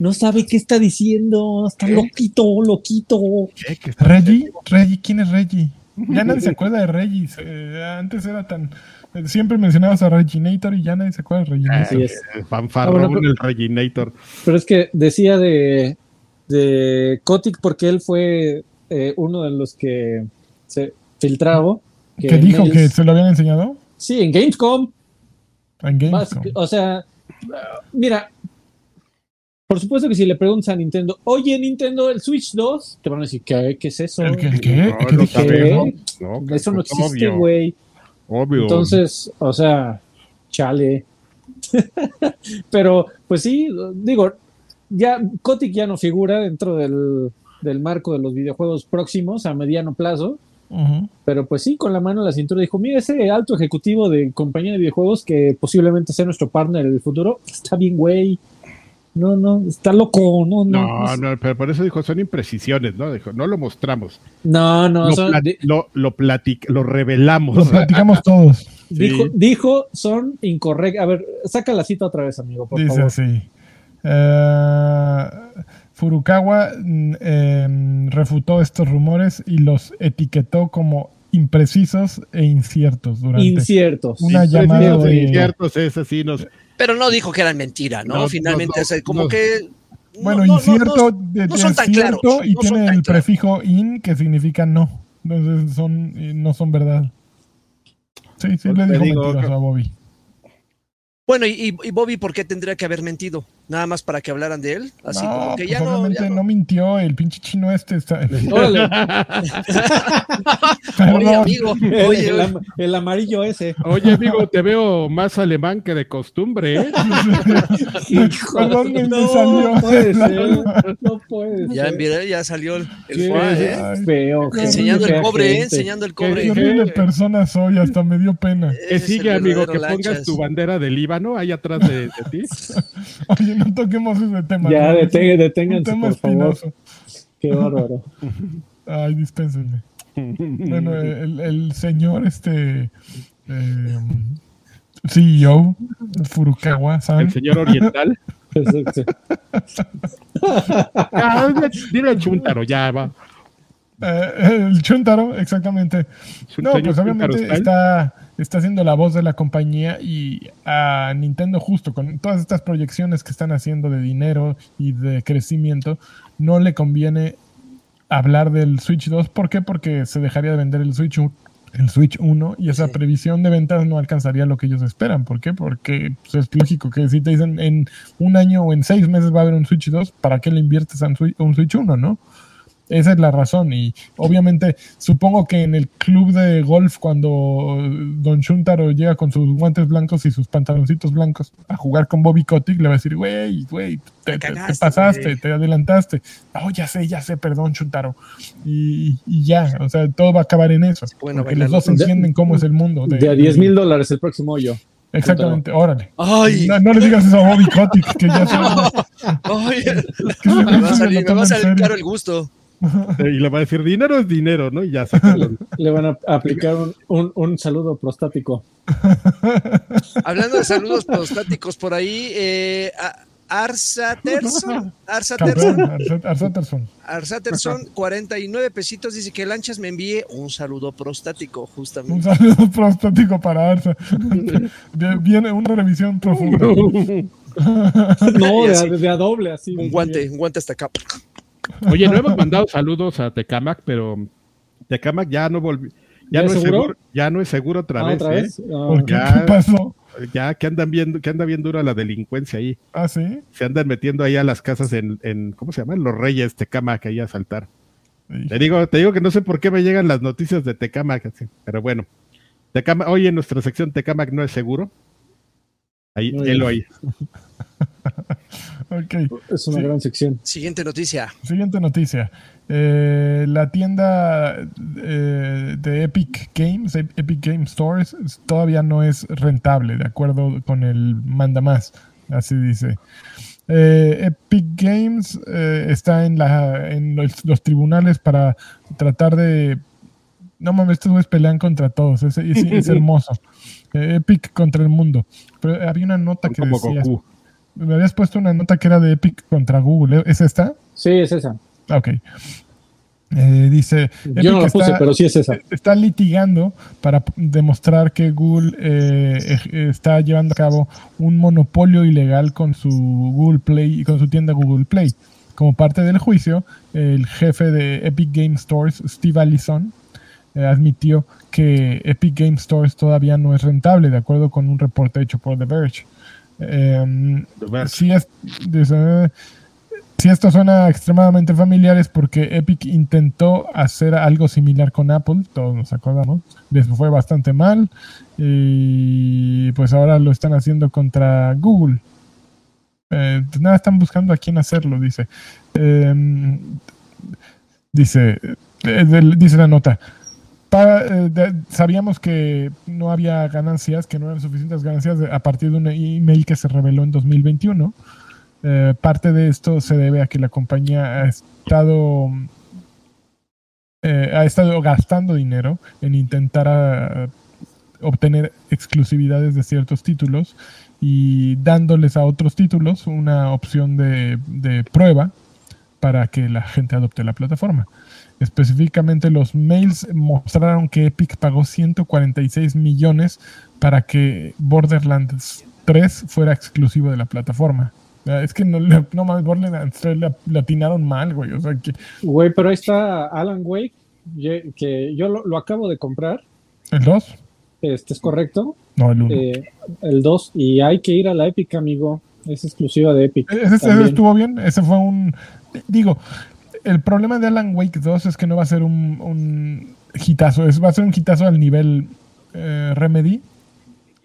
No sabe qué está diciendo. Está loquito, loquito. ¿Qué? ¿Qué está- Reggie, Reggie, ¿quién es Reggie? Ya nadie se acuerda de Reggie. eh, antes era tan. Siempre mencionabas a Reginator y ya nadie se acuerda de Reginator. Así es. Fanfarrón, Ah, bueno, pero- el Reginator. Pero es que decía de, de Kotick porque él fue eh, uno de los que se filtraba. ¿Qué dijo? mails- ¿Que se lo habían enseñado? Sí, en Gamescom. En Más- Gamescom. o sea, mira, por supuesto que si le preguntas a Nintendo, oye Nintendo, el Switch 2, te van a decir, ¿qué, ¿Qué es eso? ¿El qué? ¿El qué? No, ¿Qué sabemos. No, Eso no existe, güey. Obvio. Entonces, o sea, chale. Pero, pues sí, digo, ya Kotick ya no figura dentro del, del marco de los videojuegos próximos a mediano plazo. Pero pues sí, con la mano en la cintura dijo, mira, ese alto ejecutivo de compañía de videojuegos que posiblemente sea nuestro partner en el futuro, está bien, güey. No, no, está loco, no, no. No, no, pero por eso dijo, son imprecisiones, ¿no? Dijo, no lo mostramos. No, no, lo, son- plat- lo, lo platic- lo revelamos. Lo platicamos todos. dijo, dijo son incorrectos. A ver, saca la cita otra vez, amigo, por Dice favor. así. Eh, Furukawa mm, em, refutó estos rumores y los etiquetó como imprecisos e inciertos durante Inciertos. una Sí, llamada sí, de... Inciertos, es así, nos, Pero no dijo que eran mentira, ¿no? No, Finalmente, no, no, o sea, como no. que. no, Bueno, no, no, incierto no, de, no de son tan cierto claros, y no son tiene tan el claros. prefijo in que significa no. Entonces son, eh, no son verdad. Sí, sí, Pues le dijo digo, mentiras que- a Bobby. Bueno, y, y- y Bobby, ¿por qué tendría que haber mentido? Nada más para que hablaran de él. Así no, como que pues ya no. obviamente ya no. no. mintió, el pinche chino este está... Órale, Oye, amigo, el, oye, el am- el amarillo ese. Oye, amigo, te veo más alemán que de costumbre, ¿eh? No salió. puede ser, no puede ya, ser. mira, ya salió el, el ¿eh? Ay, feo, Enseñando el cobre, ¿eh? Enseñando el Qué Qué cobre. horrible persona soy, hasta me dio pena. Que sigue, amigo, que pongas Lanchas. tu bandera de Líbano ahí atrás de, de ti. Oye, no toquemos ese tema. Ya, ¿no? deté- Un deténganse, tema por favor. Qué bárbaro. Ay, dispénsenme. Bueno, el, el señor, este eh, CEO, Furukawa, El ¿saben? señor oriental. Ah, dile- dile Chuntaro, ya va. Eh, el Chuntaro, exactamente. No, pues obviamente style. está, está siendo la voz de la compañía y a Nintendo justo con todas estas proyecciones que están haciendo de dinero y de crecimiento, no le conviene hablar del Switch 2. ¿Por qué? Porque se dejaría de vender el Switch 1, el Switch 1 y esa Sí. previsión de ventas no alcanzaría lo que ellos esperan. ¿Por qué? Porque pues, es lógico que si te dicen en un año o en seis meses va a haber un Switch 2, ¿para qué le inviertes a un Switch, un Switch 1, no? Esa es la razón. Y obviamente, supongo que en el club de golf, cuando Don Chuntaro llega con sus guantes blancos y sus pantaloncitos blancos a jugar con Bobby Kotick, le va a decir, güey, güey, te, te- te cagaste, pasaste, güey". te adelantaste. Oh, ya sé, ya sé, perdón, Chuntaro. Y, y ya, o sea, todo va a acabar en eso. pueden porque los dos entienden cómo es el mundo. De a 10 mil dólares el próximo hoyo. Exactamente, órale. Ay, No, no le digas eso a Bobby Kotick, que ya ay, que me va a se salir, me va a salir caro el gusto. Y le va a decir, dinero es dinero, ¿no? Y ya. Le van a aplicar un, un, un saludo prostático. Hablando de saludos prostáticos por ahí, eh, a- Arsaterson, Campeón, Arsaterson, Arset- Arseterson. Arsaterson, 49 pesitos, dice que Lanchas me envíe un saludo prostático, Un justamente. saludo prostático para Arsa. Viene una revisión profunda. No, de a doble, así. Un guante, un guante hasta acá. Oye, no hemos mandado saludos a Tecamac, pero Tecamac ya no volvió. Ya, ¿Ya no es es seguro? ya no es seguro otra Ah, vez. otra ¿eh? vez. Ah, ¿Por qué? Ya. ¿Qué pasó? Ya que andan viendo, que anda bien dura la delincuencia ahí. Ah, sí. Se andan metiendo ahí a las casas en, en ¿cómo se llaman? Los Reyes Tecamac ahí a saltar. Sí. Te digo, te digo que no sé por qué me llegan las noticias de Tecamac, así, pero bueno. Tecamac, hoy en nuestra sección Tecamac no es seguro. Ahí, Muy él bien. ahí. Ok. es una Sí. gran sección. Siguiente noticia. Siguiente noticia. Eh, la tienda eh, de Epic Games, Ep- Epic Game Stores, todavía no es rentable, de acuerdo con el manda más. Así dice. Eh, Epic Games eh, está en, la, en los, los tribunales para tratar de. No mames, estos güeyes pelean contra todos. Es, es- es hermoso. Eh, Epic contra el mundo. Pero había una nota que Como decía. Goku. Me habías puesto una nota que era de Epic contra Google. ¿eh? ¿Es esta? Sí, es esa. Ah, Ok. Eh, dice, Yo no la puse, está, pero sí es esa. está litigando para demostrar que Google eh, está llevando a cabo un monopolio ilegal con su Google Play y con su tienda Google Play. Como parte del juicio, el jefe de Epic Game Stores, Steve Allison, eh, admitió que Epic Game Stores todavía no es rentable, de acuerdo con un reporte hecho por The Verge. Em, De ver. si, es, si esto suena extremadamente familiar es porque Epic intentó hacer algo similar con Apple, todos nos acordamos, les fue bastante mal y pues ahora lo están haciendo contra Google. Eh, pues nada, están buscando a quién hacerlo, dice. Em, dice, eh, dice la nota. Eh, sabíamos que no había ganancias, que no eran suficientes ganancias a partir de un email que se reveló en 2021. Eh, parte de esto se debe a que la compañía ha estado eh, ha estado gastando dinero en intentar ah, obtener exclusividades de ciertos títulos y dándoles a otros títulos una opción de prueba para que la gente adopte la plataforma. Específicamente los mails mostraron que Epic pagó 146 millones para que Borderlands 3 fuera exclusivo de la plataforma. Es que no, no mames, Borderlands 3 le, le atinaron mal, güey. O sea, que Güey, pero ahí está Alan Wake, que yo lo, lo acabo de comprar. el 2, Este es correcto. no, el 1. Eh, el 2. Y hay que ir a la Epic, amigo. Es exclusiva de Epic. Ese, ese también. estuvo bien, ese fue un... Digo, el problema de Alan Wake 2 es que no va a ser un, un hitazo, es, va a ser un hitazo al nivel eh, Remedy,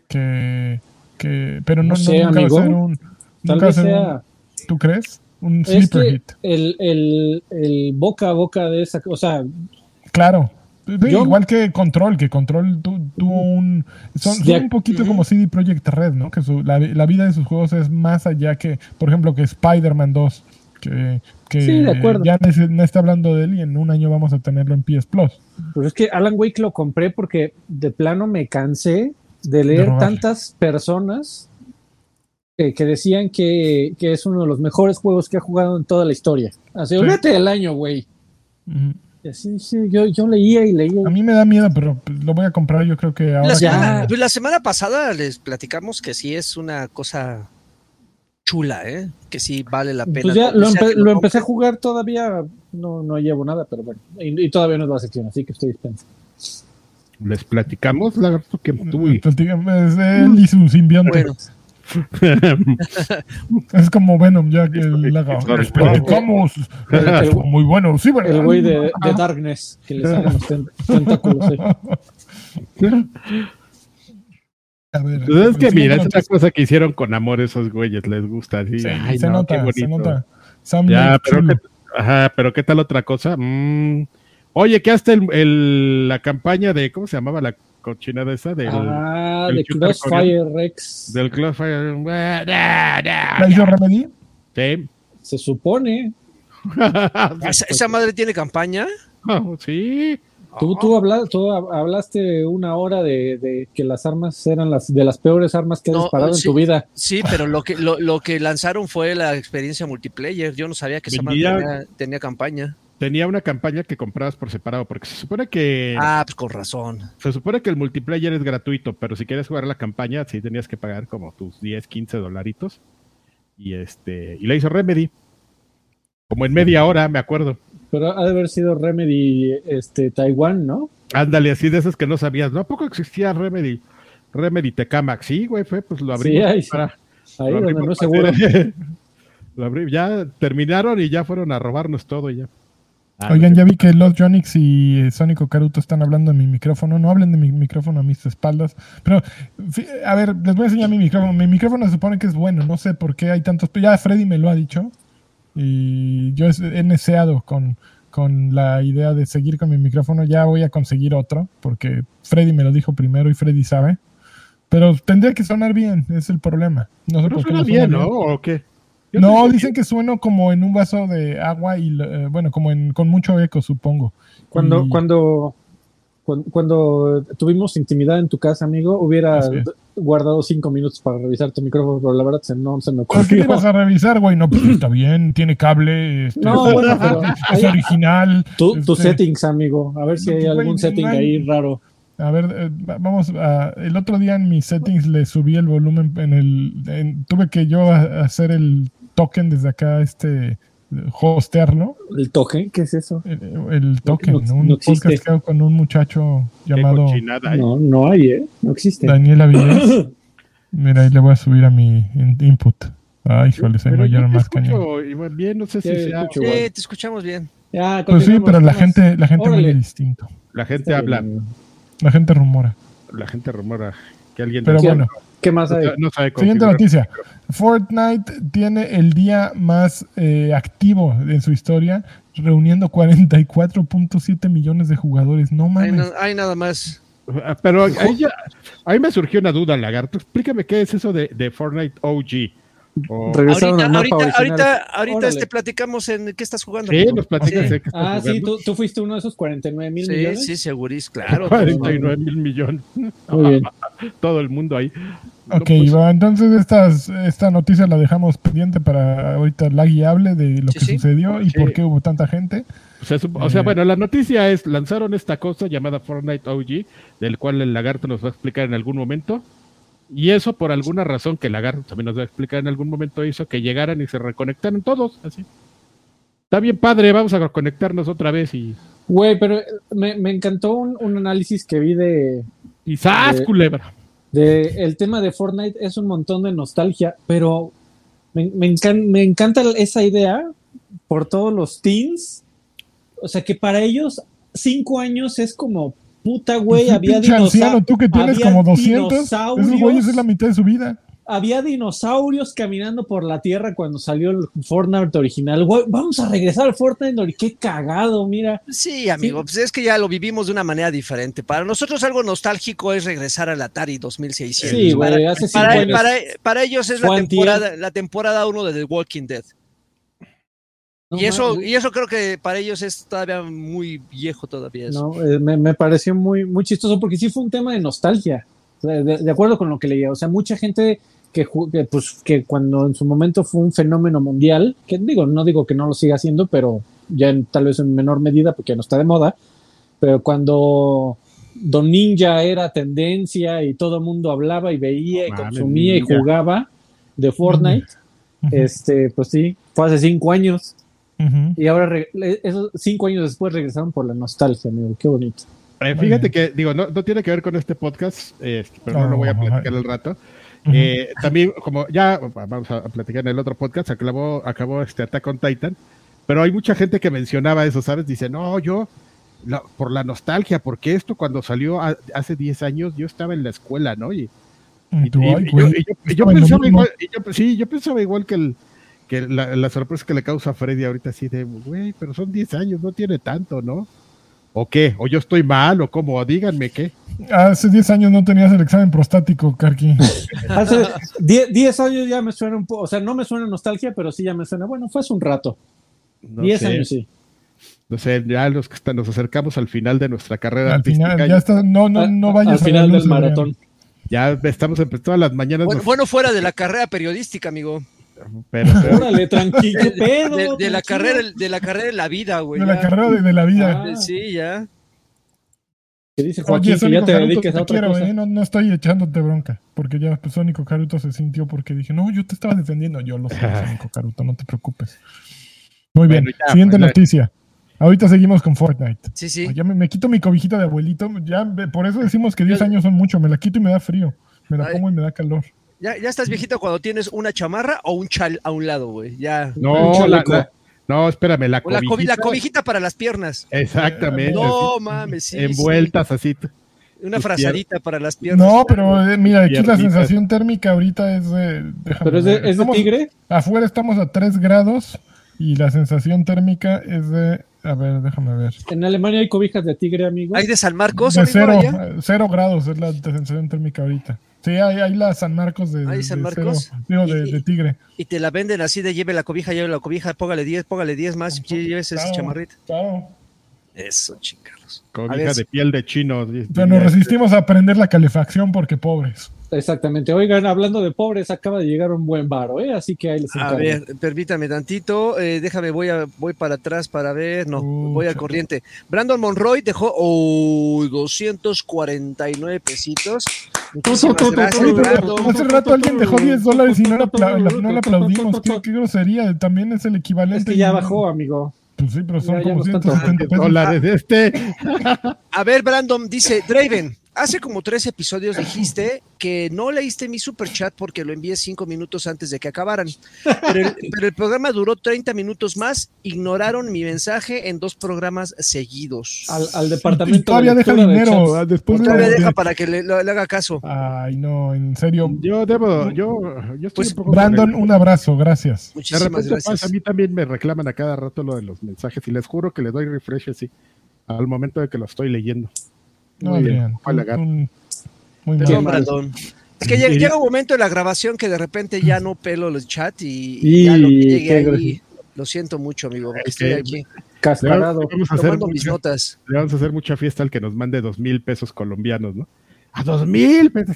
que, que... Pero no, No no, sé, nunca amigo. va a ser un... Tal vez ser un- sea. ¿Tú crees? Un Es sleeper que hit. el, el, el boca a boca de esa. O sea, Claro. Yo- igual que Control, que Control tu- tuvo un... Son, son De- un poquito como CD Projekt Red, ¿no? Que su- la, la vida de sus juegos es más allá que, por ejemplo, que Spider-Man 2, que, que Sí, de acuerdo. ya no, está hablando de él y en un año vamos a tenerlo en PS Plus. pues es que Alan Wake lo compré porque de plano me cansé de leer tantas personas que, que decían que, que es uno de los mejores juegos que ha jugado en toda la historia. Así, olvídate del año, güey. Así, sí, yo, yo leía y leía. A mí me da miedo, pero pues, lo voy a comprar yo creo que ahora. La semana, pues, la semana pasada les platicamos que sí es una cosa chula, ¿eh? Que sí vale la pena. Pues ya lo, empe- lo empecé a jugar todavía, no, no llevo nada, pero bueno. Y, y todavía no es la sección, así que estoy dispensa. Les platicamos, lagarto, que tú y- Platícame, es él y su simbionte. Bueno, Es como Venom, ya que el laga. Claro. Les platicamos. El- el- Muy bueno, sí, ¿verdad? El güey de, de Darkness, que le salen los ten- tentáculos. eh. A ver, Pues es que mira, es una noticia. cosa que hicieron con amor esos güeyes, les gusta. así, Sí, ay, se no, nota, qué se nota. Sam Ya, pero qué, ajá, pero qué tal otra cosa. Mm, Oye, que hasta el, el- la campaña de, ¿cómo se llamaba la cochinada esa? Del, Ah, el de Crossfire Rex. del Crossfire. ¿La hizo Remedy? Sí. Se supone. ¿esa, esa madre tiene campaña? Oh, sí. Tú, tú, habla- tú hab- hablaste una hora de, de que las armas eran las de las peores armas que has No, disparado sí. en tu vida. Sí, pero lo que, lo, lo que lanzaron fue la experiencia multiplayer. Yo no sabía que esa tenía, tenía campaña. Tenía una campaña que comprabas por separado, porque se supone que Ah, pues con razón. se supone que el multiplayer es gratuito, pero si quieres jugar la campaña, sí tenías que pagar como tus 10, 15 dolaritos. Y este, y la hizo Remedy. Como en media hora, me acuerdo. Pero ha de haber sido Remedy este, Taiwán, ¿no? Ándale, así de esas que no sabías. ¿No? ¿A poco existía Remedy? Remedy Tecamax. Sí, güey, fue, pues lo abrimos. Sí, ahí, sí. para- ahí lo donde abrimos no seguro. lo abrí- ya terminaron y ya fueron a robarnos todo y ya. Ah, Oigan, ya vi que Los Jonix y eh, Sónico Caruto están hablando de mi micrófono. No hablen de mi micrófono a mis espaldas. Pero, a ver, les voy a enseñar mi micrófono. Mi micrófono se supone que es bueno. No sé por qué hay tantos. Ya Freddy me lo ha dicho. Y yo he neceado con, con la idea de seguir con mi micrófono. Ya voy a conseguir otro. Porque Freddy me lo dijo primero y Freddy sabe. Pero tendría que sonar bien. Es el problema. No sé Pero por qué suena no bien, ¿no? ¿O qué? Yo no, dicen que sueno como en un vaso de agua y, eh, bueno, como en, con mucho eco, supongo. Cuando, Y- cuando, cuando, cuando tuvimos intimidad en tu casa, amigo, hubiera Así es. d- guardado cinco minutos para revisar tu micrófono, pero la verdad se, no se me ¿Por qué ocurrió. vas a revisar, güey? No, pues está bien, tiene cable, este, No, es, bueno, pero es hay- original. Tu, tus este, settings, amigo. A ver si hay Güey, algún setting ahí raro. A ver, eh, va- vamos a... El otro día en mis settings le subí el volumen en el... en- tuve que yo a- hacer el token desde acá, este... hostearlo. ¿El toque? ¿Qué es eso? El, el token, no- un no existe. podcast que hago con un muchacho llamado ¿eh? No, no hay, ¿eh? No existe. Daniel Avilés. Mira, ahí le voy a subir a mi in- input. Ay, híjole, se me oyeron más cañón. bien, no sé si Sí, sea... Sí, Igual. te escuchamos bien. Ya, Pues sí, pero la gente, la gente huele distinto. La gente Está habla, bien. La gente rumora. la gente rumora que alguien Pero no, bueno, ¿Qué más hay? no sabe siguiente noticia. Fortnite tiene el día más eh, activo en su historia, reuniendo 44.7 millones de jugadores. No Hay, mames. na- hay nada más. Ah, Pero ahí, ya- ahí me surgió una duda, Lagarto. Explícame qué es eso de, de Fortnite OG. Regresaron Ahorita, al mapa ahorita, ahorita, ahorita este platicamos en qué estás jugando. Sí, amigo? nos platicas Sí. estás Ah, sí, jugando. tú, tú fuiste uno de esos 49 mil Sí, millones. sí, seguris, claro. 49 mil millones. Muy bien. Todo el mundo ahí. No, Ok, pues, va, entonces estas, esta noticia la dejamos pendiente para ahorita la guiable de lo Sí, que sí. sucedió y Sí. por qué hubo tanta gente. o sea, o sea, bueno, la noticia es, lanzaron esta cosa llamada Fortnite OG, del cual el lagarto nos va a explicar en algún momento. Y eso por alguna razón que el lagarto también nos va a explicar en algún momento hizo que llegaran y se reconectaran todos, así. Está bien padre, vamos a conectarnos otra vez y... Güey, pero me, me encantó un, un análisis que vi de, Y ¡zas, De- culebra! de el tema de Fortnite. Es un montón de nostalgia, pero me, me, encan- me encanta esa idea por todos los teens. O sea, que para ellos cinco años es como puta, güey. Había pinche anciano, tú que tienes había como 200, esos dinosaurios. güeyes es la mitad de su vida. había dinosaurios caminando por la tierra cuando salió el Fortnite original. Güey, vamos a regresar al Fortnite. Qué cagado, mira. Sí, amigo, Sí. pues es que ya lo vivimos de una manera diferente. Para nosotros algo nostálgico es regresar al Atari 2600. Sí, para, güey, hace para, para- para ellos es la temporada, la temporada 1 de The Walking Dead. No y eso, y eso creo que para ellos es todavía muy viejo todavía eso. No, eh, me, me pareció muy, muy chistoso porque sí fue un tema de nostalgia. De, de acuerdo con lo que leía. O sea, mucha gente que, que, pues, que cuando en su momento fue un fenómeno mundial, que digo, no digo que no lo siga haciendo, pero ya en- tal vez en menor medida porque no está de moda. Pero cuando Don Ninja era tendencia y todo el mundo hablaba y veía y consumía y jugaba de Fortnite, este, pues sí, fue hace cinco años. Y ahora, esos cinco años después regresaron por la nostalgia, amigo. Qué bonito. Eh, fíjate que, digo, no, no tiene que ver con este podcast, este, pero no, No, lo voy a ajá. platicar al rato. Eh, también, como ya vamos a platicar en el otro podcast, acabó, acabó este Attack on Titan, pero hay mucha gente que mencionaba eso, ¿sabes? Dice, no, yo, la- por la nostalgia, porque esto cuando salió a- hace 10 años, yo estaba en la escuela, ¿no? Y, yo, yo- yo pensaba igual, sí, yo pensaba igual que el que la, la sorpresa que le causa a Freddy ahorita así de, güey, pero son 10 años, no tiene tanto, ¿no? ¿O qué? ¿O yo estoy mal? ¿O cómo? Díganme qué. Hace 10 años no tenías el examen prostático, Karki. Hace 10 años ya me suena un poco, o sea, no me suena nostalgia, pero sí ya me suena, bueno, fue hace un rato. No 10 sé. años sí. No sé, ya los que están, nos acercamos al final de nuestra carrera Al artística. final, ya está, no, no, no A- vayas al a final luz, del maratón. Ya estamos empezando todas las mañanas. Bueno, nos- bueno, fuera de la carrera periodística, amigo. Pero, pero- Órale, tranquilo, De, ¿qué pedo. de- de la carrera, de la carrera de la vida, güey. De la ya. carrera de, de la vida. Ah. Sí, ya. Que dice Joaquín Oye, que ya te dediques a otra quiero, cosa. eh, no, no estoy echándote bronca, porque ya pues, Sónico Caruto se sintió porque dije, no, yo te estaba defendiendo, yo lo sé, Sónico Caruto, no te preocupes. Muy bien, ya, siguiente pues, noticia. Ahorita seguimos con Fortnite. Sí, sí. Ya me, me quito mi cobijita de abuelito, ya por eso decimos que 10 años son mucho, me la quito y me da frío, me la Ay. pongo y me da calor. Ya, ya estás viejito cuando tienes una chamarra o un chal a un lado, güey. Ya. no, la- no, espérame, la O la, cobi- cobijita. la cobijita para las piernas. Exactamente. No así, mames, sí. envueltas así. sí. Una frazadita para las piernas. No, pero eh, mira, aquí la sensación térmica ahorita es de... déjame Pero es de, es de estamos- tigre. Afuera estamos a 3 grados y la sensación térmica es de... A ver, déjame ver. En Alemania hay cobijas de tigre, amigo. Hay de San Marcos, De amigo, cero, allá? eh, cero grados es la sensación térmica ahorita. Sí, hay, hay la San Marcos de, ¿Hay San de Marcos? cero, digo, de, Y- de tigre. Y te la venden así de lleve la cobija, lleve la cobija, póngale 10, póngale 10 más, y lleves ese Claro, chamarrita. claro. Eso, chingados. A Cobija de piel de chino. Pero nos resistimos a prender la calefacción porque pobres. Exactamente. Oigan, hablando de pobres, acaba de llegar un buen varo, ¿eh? Así que ahí les A encargo. ver, permítame tantito, eh, déjame, voy a, voy para atrás para ver, no, Uh, voy al corriente. Brandon Monroy dejó oh, 249 pesitos. Muchísimas gracias, hace rato alguien dejó 10 dólares y no, le aplaudimos. ¿Qué, qué grosería. También es el equivalente. Es que ya bajó, amigo. Pues sí, pero son Ya- ya como no está 170 pesos. dólares de este. A ver, Brandon, dice Draven, hace como tres episodios dijiste que no leíste mi super chat porque lo envié cinco minutos antes de que acabaran. Pero el, pero el programa duró 30 minutos más, ignoraron mi mensaje en dos programas seguidos. Al, al Y departamento todavía de deja de dinero. Después Todavía de, deja para que le, haga caso. Ay, no, en serio. Yo debo, yo, yo estoy Pues, un poco Brandon, un abrazo, gracias. De Muchísimas repente gracias. pasa, a mí también me reclaman a cada rato lo de los mensajes y les juro que le doy refresh así al momento de que lo estoy leyendo. Muy bien. Un- muy Perdón. Brandon. Es que llega, un momento en la grabación que de repente ya no pelo el chat y, Y- y ya lo que llegue ahí. Lo siento mucho, amigo. Es Estoy que- aquí Le Cascarado. vamos, a hacer mis mucha, notas. le vamos a hacer mucha fiesta al que nos mande dos mil pesos colombianos, ¿no? A dos mil pesos.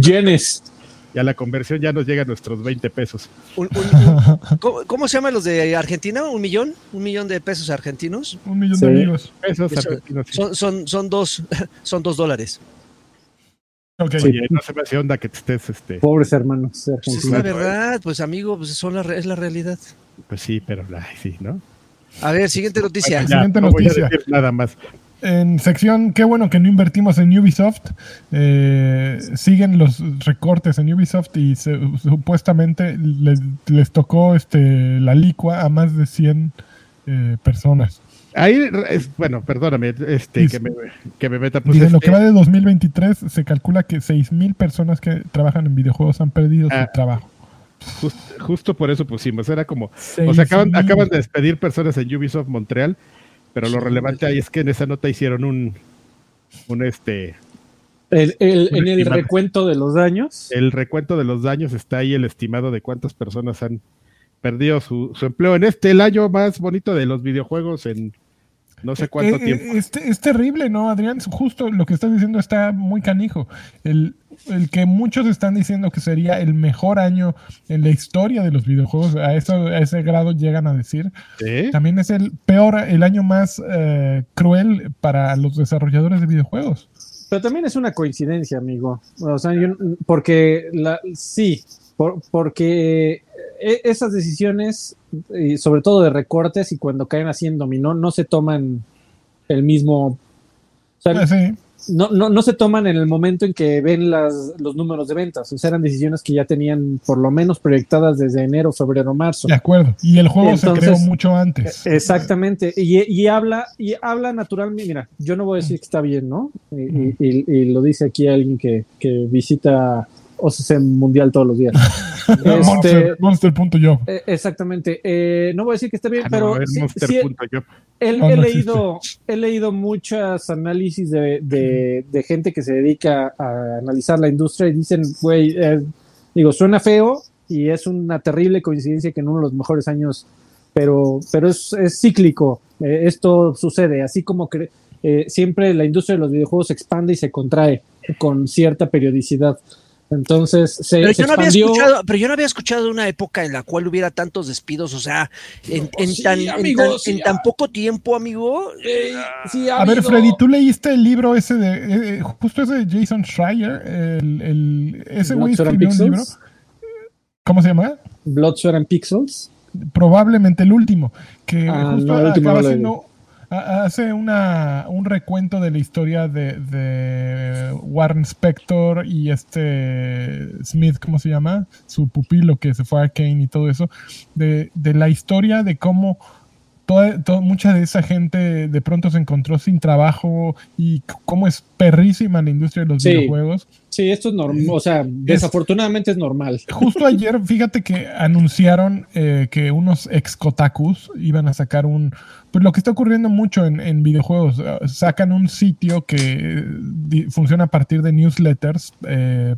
Yenes. Y a la conversión ya nos llegan nuestros 20 pesos. Un- un- un- ¿cómo, cómo se llaman los de Argentina? ¿Un millón? ¿Un millón de pesos argentinos? Un millón Sí. de amigos. Pesos Eso- argentinos. sí. Son, son, son, dos, son dos dólares. Ok. Sí. Oye, no se me hace onda que te estés, este, Pobres hermanos Pues es la verdad, pues amigo, pues son la, es la realidad. pues sí, pero ay, sí, ¿no? A ver, siguiente noticia. Bueno, ya, Siguiente no voy a decir nada más. En sección, qué bueno que no invertimos en Ubisoft. Eh, siguen los recortes en Ubisoft y se- supuestamente les, les tocó este, la licua a más de 100 eh, personas. Ahí, es, bueno, perdóname, este, que, me, que me meta. Pues Dice, lo que va de 2023 se calcula que 6.000 personas que trabajan en videojuegos han perdido Ah. su trabajo. just- justo por eso pusimos, era como, o sea, acaban, 6,000. acaban de despedir personas en Ubisoft Montreal, pero lo relevante ahí es que en esa nota hicieron un, un este, El- el- Un en el recuento de los daños. el recuento de los daños está ahí el estimado de cuántas personas han perdido su, su empleo. En este, el año más bonito de los videojuegos en no sé cuánto Eh, eh, tiempo. Es, es terrible, ¿no, Adrián? Justo lo que estás diciendo está muy canijo. El, el que muchos están diciendo que sería el mejor año en la historia de los videojuegos, a, eso, a ese grado llegan a decir. ¿Sí? También es el peor, el año más eh, cruel para los desarrolladores de videojuegos. Pero también es una coincidencia, amigo. O sea, yo- porque la, sí, por- porque eh, esas decisiones, sobre todo de recortes y cuando caen así en dominó, no se toman el mismo. O sea, sí. no, no, no se toman en el momento en que ven las, los números de ventas. O sea, eran decisiones que ya tenían por lo menos proyectadas desde enero, febrero, marzo. De acuerdo. Y el juego se creó mucho antes. Exactamente, y, y habla, y habla naturalmente, mira, yo no voy a decir que está bien, ¿no? Y- y lo dice aquí alguien que, que visita OCC Mundial todos los días. Este, Monster, Monster.yo. eh, exactamente, eh, no voy a decir que está bien, Ah, no, pero a ver, sí- Monster sí. He, No, he no leído, he leído muchos análisis de, de- de gente que se dedica a analizar la industria y dicen, güey, eh, digo, suena feo y es una terrible coincidencia que en uno de los mejores años, pero, pero es, es cíclico, eh, esto sucede, así como que eh, siempre la industria de los videojuegos se expande y se contrae con cierta periodicidad. Entonces se, Pero se yo, no había expandió. escuchado, pero yo no había escuchado una época en la cual hubiera tantos despidos, o sea, en, en Sí, tan, en tan- sí, en tan poco tiempo, amigo. Eh, sí, A ver, Freddy, ¿tú leíste el libro ese de, eh, justo ese de Jason Schreier? El, el- ese güey escribió un libro. ¿Cómo se llama? Blood, Sweat and Pixels. Probablemente el último, que Ah, justo no, el último acaba ha- hace una, un recuento de la historia de, de Warren Spector y este Smith, ¿cómo se llama? Su pupilo que se fue a Kane y todo eso, de, de la historia de cómo toda, toda- mucha de esa gente de pronto se encontró sin trabajo y cómo es perrísima la industria de los Sí. videojuegos. Sí, esto es normal, o sea, desafortunadamente es normal. Justo ayer, fíjate que anunciaron eh, que unos ex Kotakus iban a sacar un. Pues lo que está ocurriendo mucho en, en videojuegos, eh, sacan un sitio que eh, funciona a partir de newsletters eh,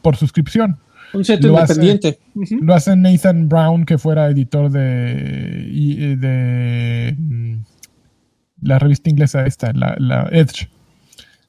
por suscripción. Un sitio Lo hace- independiente. Lo hace Nathan Brown, que fuera editor de, y- de mm, la revista inglesa esta, la, la Edge.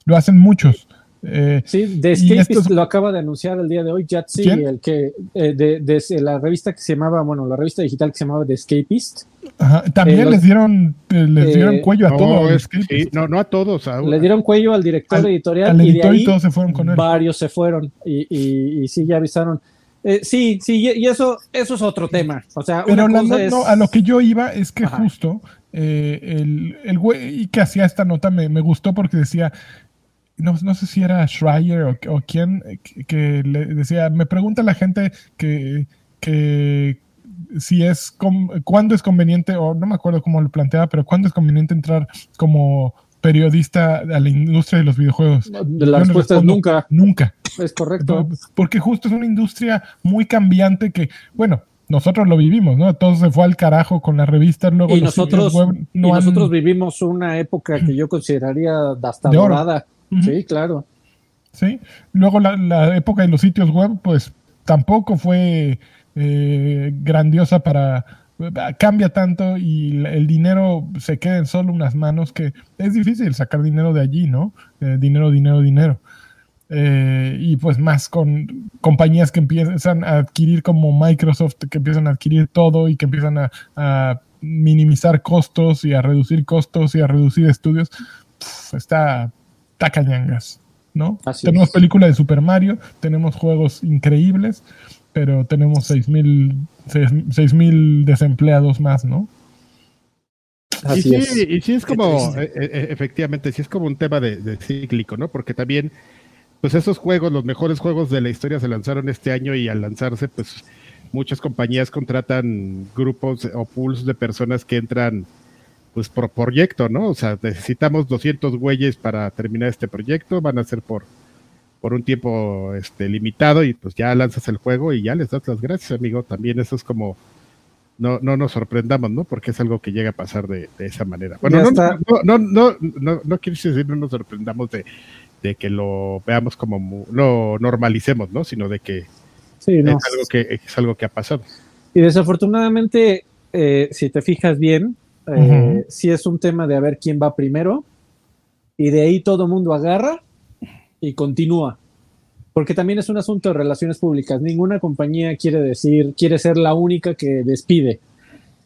Lo hacen muchos. Eh, Sí, Y Escapist estos- lo acaba de anunciar el día de hoy, Jatsi, el que eh, de, de la revista que se llamaba, bueno, la revista digital que se llamaba The Escapist, ajá, también Eh, los- les dieron eh, les eh, dieron cuello a No, todos. es- sí, no, no a todos. a- le dieron cuello al director Al- editorial al y de editor y ahí todos se fueron con él. varios se fueron y, y, y sí, ya avisaron. Eh, sí, sí, y eso, eso es otro tema. O sea, Pero una la- cosa es- no, a lo que yo iba es que Ajá. justo eh, el, el güey que hacía esta nota me, me gustó porque decía, no, no sé si era Schreier o, o quién, que, que le decía, me pregunta la gente que, que si es, cuándo es conveniente, o no me acuerdo cómo lo planteaba, pero cuándo es conveniente entrar como periodista a la industria de los videojuegos. la Yo respuesta es nunca, Nunca. es correcto. Porque justo es una industria muy cambiante que, bueno, nosotros lo vivimos, ¿no? Todo se fue al carajo con las revistas, luego Y los nosotros, web no y han- nosotros vivimos una época que yo consideraría hasta De Sí, claro. ¿sí? Luego la, la época de los sitios web, pues tampoco fue eh, grandiosa para... Cambia tanto y el- dinero se queda en solo unas manos que es difícil sacar dinero de allí, ¿no? Eh, dinero, dinero, dinero. Eh, y pues más con compañías que empiezan a adquirir como Microsoft, que empiezan a adquirir todo y que empiezan a, a minimizar costos y a reducir costos y a reducir estudios. Está, está cañangas, ¿no? Así tenemos es. película de Super Mario, tenemos juegos increíbles, pero tenemos 6.000 mil desempleados más, ¿no? Y sí, es. y sí es como, eh, eh, efectivamente, sí es como un tema de, de cíclico, ¿no? Porque también, pues esos juegos, los mejores juegos de la historia se lanzaron este año y al lanzarse, pues muchas compañías contratan grupos o pools de personas que entran, pues por proyecto, ¿no? O sea, necesitamos 200 güeyes para terminar este proyecto, van a ser por por un tiempo este limitado y pues ya lanzas el juego y ya les das las gracias, amigo. También eso es como no, no nos sorprendamos, ¿no? Porque es algo que llega a pasar de, de esa manera. Bueno, no, no, no, no, no, no quiere decir no nos sorprendamos de, de que lo veamos como lo normalicemos, ¿no? Sino de que Sí, no. es algo que es algo que ha pasado. Y desafortunadamente, eh, si te fijas bien, eh, sí es un tema de a ver quién va primero. Y de ahí todo mundo agarra y continúa. Porque también es un asunto de relaciones públicas. Ninguna compañía quiere decir, quiere ser la única que despide.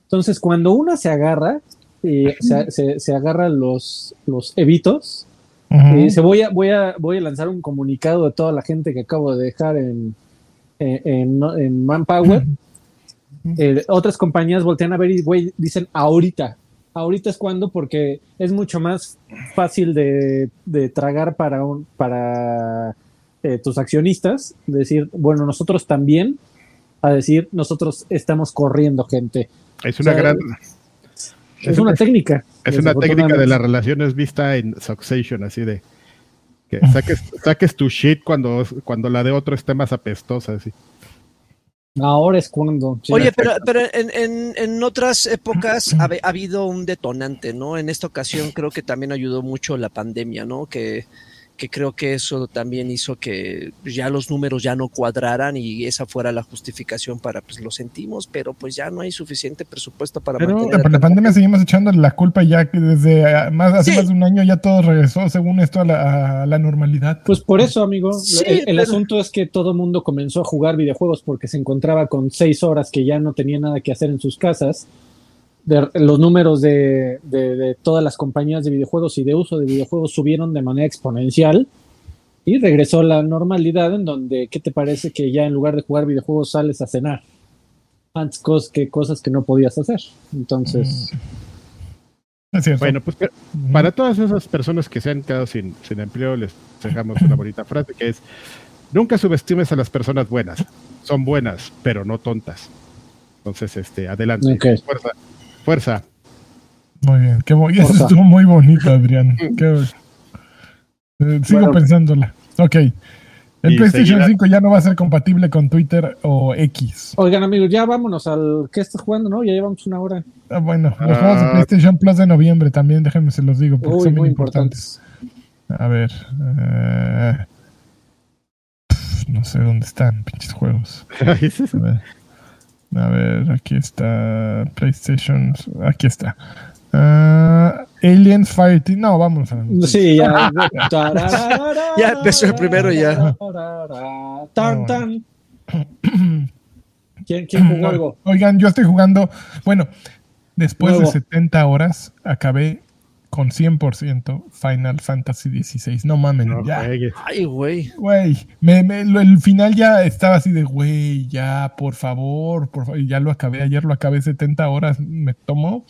Entonces, cuando una se agarra, y se, se- se agarra los, los evitos, y dice, voy a, voy, a, voy a lanzar un comunicado de toda la gente que acabo de dejar en, en, en- en Manpower. Eh, otras compañías voltean a ver y güey, dicen ahorita. Ahorita es cuando, porque es mucho más fácil de, de tragar para, un, para eh, tus accionistas. Decir, bueno, nosotros también. A decir, nosotros estamos corriendo gente. Es una O sea, gran Es una técnica. es una técnica de las relaciones vista en Succession, así de que saques, saques tu shit cuando, cuando la de otro esté más apestosa, así. Ahora es cuando. Oye, pero, pero en otras épocas ha, ha habido un detonante, ¿no? En esta ocasión creo que también ayudó mucho la pandemia, ¿no? Que, que creo que eso también hizo que ya los números ya no cuadraran y esa fuera la justificación para, pues lo sentimos, pero pues ya no hay suficiente presupuesto para Pero- mantener. Por la pandemia seguimos echando la culpa ya que desde ah, más, hace Sí. más de un año ya todo regresó, según esto, a la, a la normalidad. Pues por eso, amigo. Sí, el el pero- asunto es que todo mundo comenzó a jugar videojuegos porque se encontraba con seis horas que ya no tenía nada que hacer en sus casas. De- los números de, de- de todas las compañías de videojuegos y de uso de videojuegos subieron de manera exponencial y regresó la normalidad en donde, ¿qué te parece que ya en lugar de jugar videojuegos sales a cenar? Antes cos- que cosas que no podías hacer. Entonces, Es cierto. Bueno, pues pero para todas esas personas que se han quedado sin, sin empleo, les dejamos una bonita frase que es, nunca subestimes a las personas buenas. Son buenas, pero no tontas. Entonces, este, adelante. Ok. Fuerza. Fuerza. Muy bien, qué bo- eso estuvo muy bonito, Adrián. Qué- eh, sigo Bueno. pensándola. Ok. El PlayStation seguirá- 5 ya no va a ser compatible con Twitter o X. oigan amigos, ya vámonos al que estás jugando, ¿no? Ya llevamos una hora. Ah, bueno, los Ah. juegos de PlayStation Plus de noviembre también, déjenme se los digo, porque Uy, son muy importantes. importantes. A ver. eh, no sé dónde están, pinches juegos. A ver, a ver, aquí está PlayStation. Aquí está. Ah, Aliens Fireteam. No, vamos a Sí, ya. Ya empezó el primero ya. Tan, tan. ¿Quién, quién jugó algo? Oigan, yo estoy jugando. Bueno, después de 70 horas, acabé con 100% Final Fantasy XVI. No mamen, No ya. Ay, güey. Güey, me- me- lo- el final ya estaba así de, güey, ya, por favor, por favor. Y ya lo acabé, ayer lo acabé 70 horas, me tomó.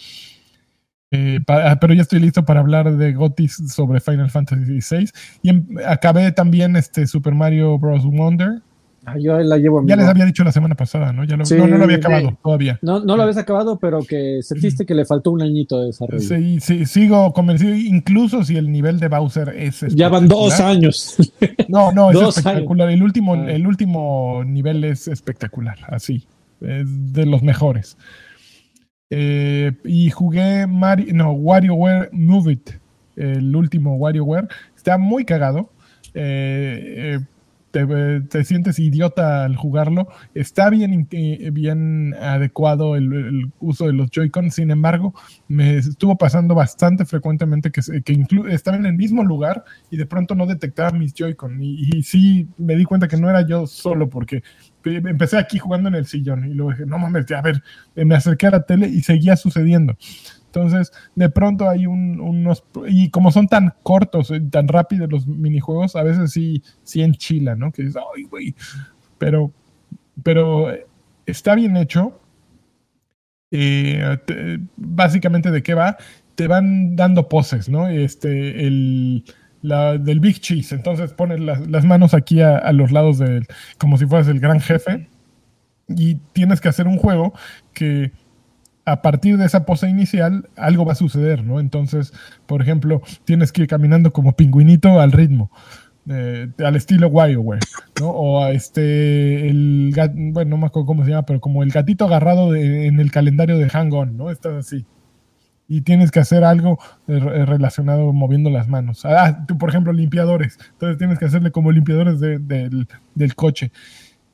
Eh, pa- pero ya estoy listo para hablar de Gotis sobre Final Fantasy XVI. Y em- acabé también este Super Mario Bros. Wonder. Ah, yo la llevo Ya amigo. les había dicho la semana pasada, ¿no? Ya lo, Sí, no, no lo había sí. acabado todavía. No, no lo habías acabado, pero que sentiste que le faltó un añito de desarrollo. Sí, sí, sigo convencido, incluso si el nivel de Bowser es. Ya van dos años. No, no, es Dos espectacular. El último, Ah. el último nivel es espectacular, así. Es de los mejores. Eh, y jugué Mario, no, WarioWare Move It, el último WarioWare. Está muy cagado. eh, te, te, sientes idiota al jugarlo. Está bien, bien adecuado el, uso de los Joy-Con, sin embargo, me estuvo pasando bastante frecuentemente que, que estaba en el mismo lugar y de pronto no detectaba mis Joy-Con. Y, y, sí me di cuenta que no era yo solo, porque empecé aquí jugando en el sillón y luego dije, no mames, a ver, me acerqué a la tele y seguía sucediendo. Entonces, de pronto hay un, unos. Y como son tan cortos, y tan rápidos los minijuegos, a veces sí, sí enchila, ¿no? Que dices, ay, güey. Pero, pero está bien hecho. Eh, te, básicamente, ¿de qué va? Te van dando poses, ¿no? Este, el. La, del Big Cheese. Entonces pones las, las manos aquí a, a, los lados del. como si fueras el gran jefe. Y tienes que hacer un juego que a partir de esa pose inicial algo va a suceder, ¿no? Entonces, por ejemplo, tienes que ir caminando como pingüinito al ritmo. Eh, al estilo WarioWare, ¿no? O a este, el, bueno, no me acuerdo cómo se llama, pero como el gatito agarrado en el calendario de Hang On, ¿no? Estás así. Y tienes que hacer algo relacionado moviendo las manos. Ah, tú, por ejemplo, limpiadores. Entonces tienes que hacerle como limpiadores de, de, del coche.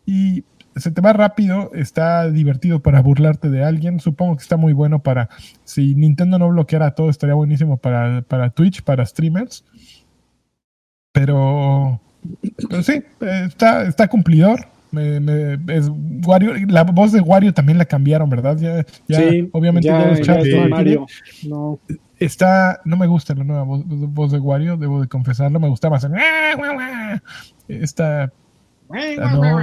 Y se te va rápido, está divertido para burlarte de alguien. Supongo que está muy bueno para. Si Nintendo no bloqueara todo, estaría buenísimo para, para Twitch, para streamers. Pero. Pero sí, está, está cumplidor. Me, me, es Wario, la voz de Wario también la cambiaron, ¿verdad? Ya, ya sí, obviamente ya, ya ya está Mario. No. Está, no me gusta la nueva voz, voz, de Wario, debo de confesarlo, me gustaba hacer esta no,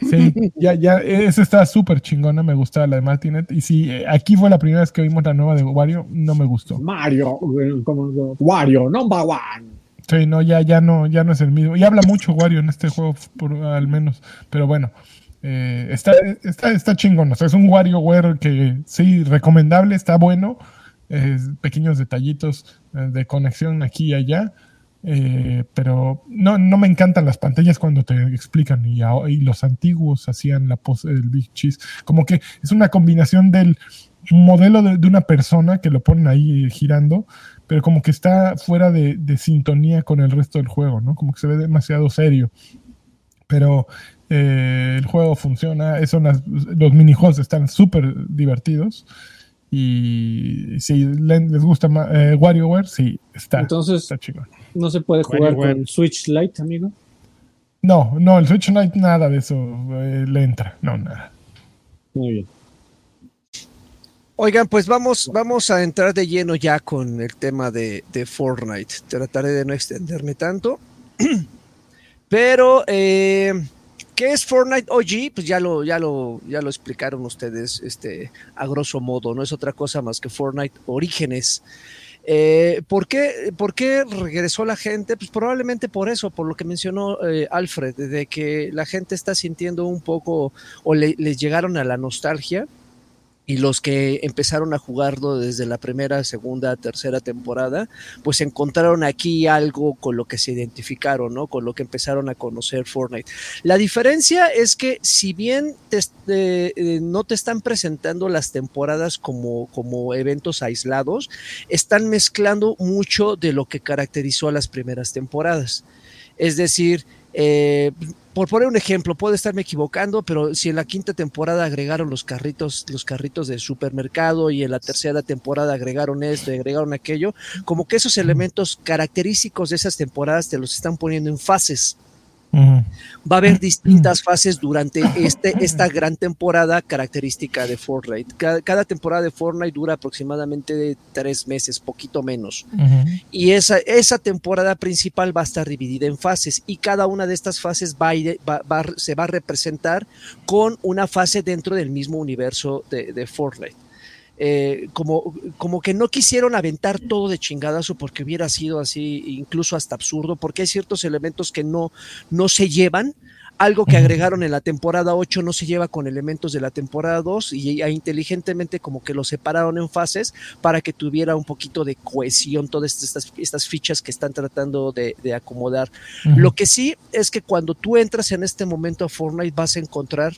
Sí, ya, ya, esa está súper chingona, me gusta la de Martinet. Y sí, aquí fue la primera vez que vimos la nueva de Wario, no me gustó. Mario, como Wario, number one. Sí, no, ya, ya no, ya no es el mismo. Y habla mucho Wario en este juego, por, al menos. Pero bueno, eh, está, está, está chingón. O sea, es un WarioWare que sí, recomendable, está bueno. Eh, pequeños detallitos de conexión aquí y allá. Eh, pero no, no me encantan las pantallas cuando te explican y, y los antiguos hacían la pose del Big Cheese. Como que es una combinación del modelo de, de, una persona que lo ponen ahí girando, pero como que está fuera de, de, sintonía con el resto del juego, ¿no? Como que se ve demasiado serio. Pero eh, el juego funciona, son las, los minijuegos están súper divertidos. Y si les gusta eh, WarioWare, sí, está, Entonces, está chingón. ¿No se puede jugar WarioWare. con Switch Lite, amigo? No, no, el Switch Lite nada de eso eh, le entra, no, nada. Muy bien. Oigan, pues vamos, vamos a entrar de lleno ya con el tema de, de Fortnite. Trataré de no extenderme tanto. Pero, eh, ¿qué es Fortnite OG? Pues ya lo, ya lo, ya lo explicaron ustedes este, a grosso modo. No es otra cosa más que Fortnite Orígenes. Eh, ¿por, qué, ¿Por qué regresó la gente? Pues probablemente por eso, por lo que mencionó eh, Alfred, de que la gente está sintiendo un poco o le, les llegaron a la nostalgia y los que empezaron a jugarlo desde la primera, segunda, tercera temporada, pues encontraron aquí algo con lo que se identificaron, ¿no? Con lo que empezaron a conocer Fortnite. La diferencia es que si bien te, eh, no te están presentando las temporadas como, como eventos aislados, están mezclando mucho de lo que caracterizó a las primeras temporadas. Es decir, eh, por poner un ejemplo, puedo estarme equivocando, pero si en la quinta temporada agregaron los carritos, los carritos de supermercado y en la tercera temporada agregaron esto agregaron aquello, como que esos elementos característicos de esas temporadas te los están poniendo en fases. Uh -huh. Va a haber distintas fases durante este, esta gran temporada característica de Fortnite. Cada, cada, temporada de Fortnite dura aproximadamente tres meses, poquito menos. Uh -huh. Y esa, esa temporada principal va a estar dividida en fases y cada una de estas fases va, va, va se va a representar con una fase dentro del mismo universo de, de Fortnite. Eh, como, como que no quisieron aventar todo de chingadazo porque hubiera sido así, incluso hasta absurdo, porque hay ciertos elementos que no, no se llevan. Algo que agregaron en la temporada 8 no se lleva con elementos de la temporada 2 y inteligentemente como que lo separaron en fases para que tuviera un poquito de cohesión todas estas, estas fichas que están tratando de, de acomodar. Uh -huh. Lo que sí es que cuando tú entras en este momento a Fortnite vas a encontrar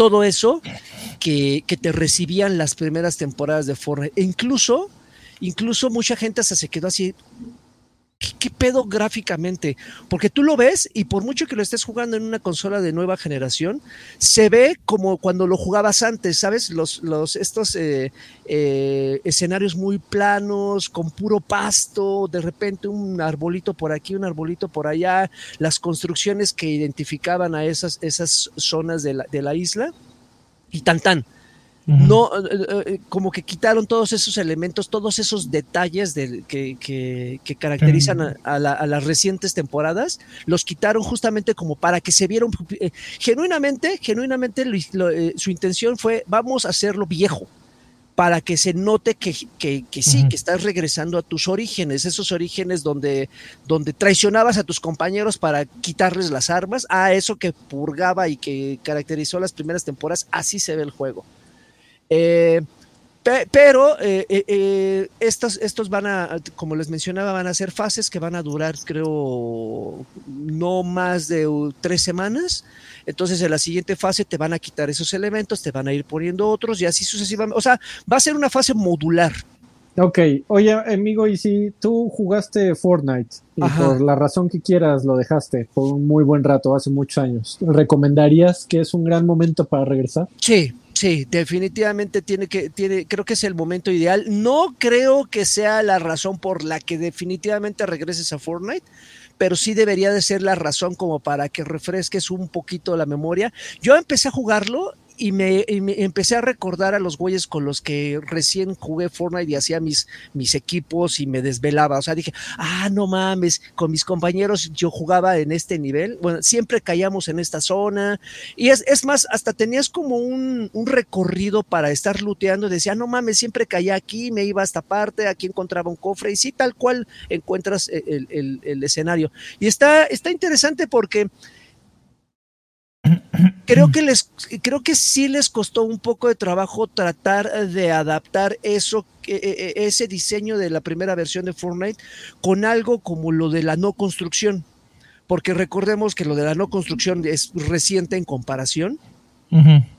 todo eso que, que, te recibían las primeras temporadas de Fortnite. E incluso, incluso mucha gente hasta se quedó así. Qué pedo gráficamente, porque tú lo ves y por mucho que lo estés jugando en una consola de nueva generación, se ve como cuando lo jugabas antes, ¿sabes? Los, los, estos eh, eh, escenarios muy planos, con puro pasto, de repente un arbolito por aquí, un arbolito por allá, las construcciones que identificaban a esas, esas zonas de la, de la isla y tan tan no, eh, eh, como que quitaron todos esos elementos, todos esos detalles de, que, que, caracterizan a, las recientes temporadas, los quitaron justamente como para que se vieron eh, genuinamente, genuinamente su intención fue vamos a hacerlo viejo para que se note que, que, sí, que estás regresando a tus orígenes, esos orígenes donde, donde traicionabas a tus compañeros para quitarles las armas, a eso que purgaba y que caracterizó las primeras temporadas, así se ve el juego. Eh, pero eh, eh, estos, estos van a, como les mencionaba, van a ser fases que van a durar, creo, no más de tres semanas. Entonces, en la siguiente fase te van a quitar esos elementos, te van a ir poniendo otros y así sucesivamente. O sea, va a ser una fase modular. Ok, oye, amigo, y si tú jugaste Fortnite y por la razón que quieras lo dejaste por un muy buen rato, hace muchos años, ¿recomendarías que es un gran momento para regresar? Sí, Sí, definitivamente tiene que, tiene, creo que es el momento ideal. No creo que sea la razón por la que definitivamente regreses a Fortnite, pero sí debería de ser la razón como para que refresques un poquito la memoria. Yo empecé a jugarlo y me, empecé a recordar a los güeyes con los que recién jugué Fortnite y hacía mis, mis equipos y me desvelaba. O sea, dije, ah, no mames, con mis compañeros yo jugaba en este nivel. Bueno, siempre caíamos en esta zona. Y es, es más, hasta tenías como un, un recorrido para estar looteando. Decía, no mames, siempre caía aquí, me iba a esta parte, aquí encontraba un cofre. Y sí, tal cual encuentras el, el, el escenario. Y está, está interesante porque creo que les creo que sí les costó un poco de trabajo tratar de adaptar eso e, e, e, ese diseño de la primera versión de Fortnite con algo como lo de la no construcción. Porque recordemos que lo de la no construcción es reciente en comparación.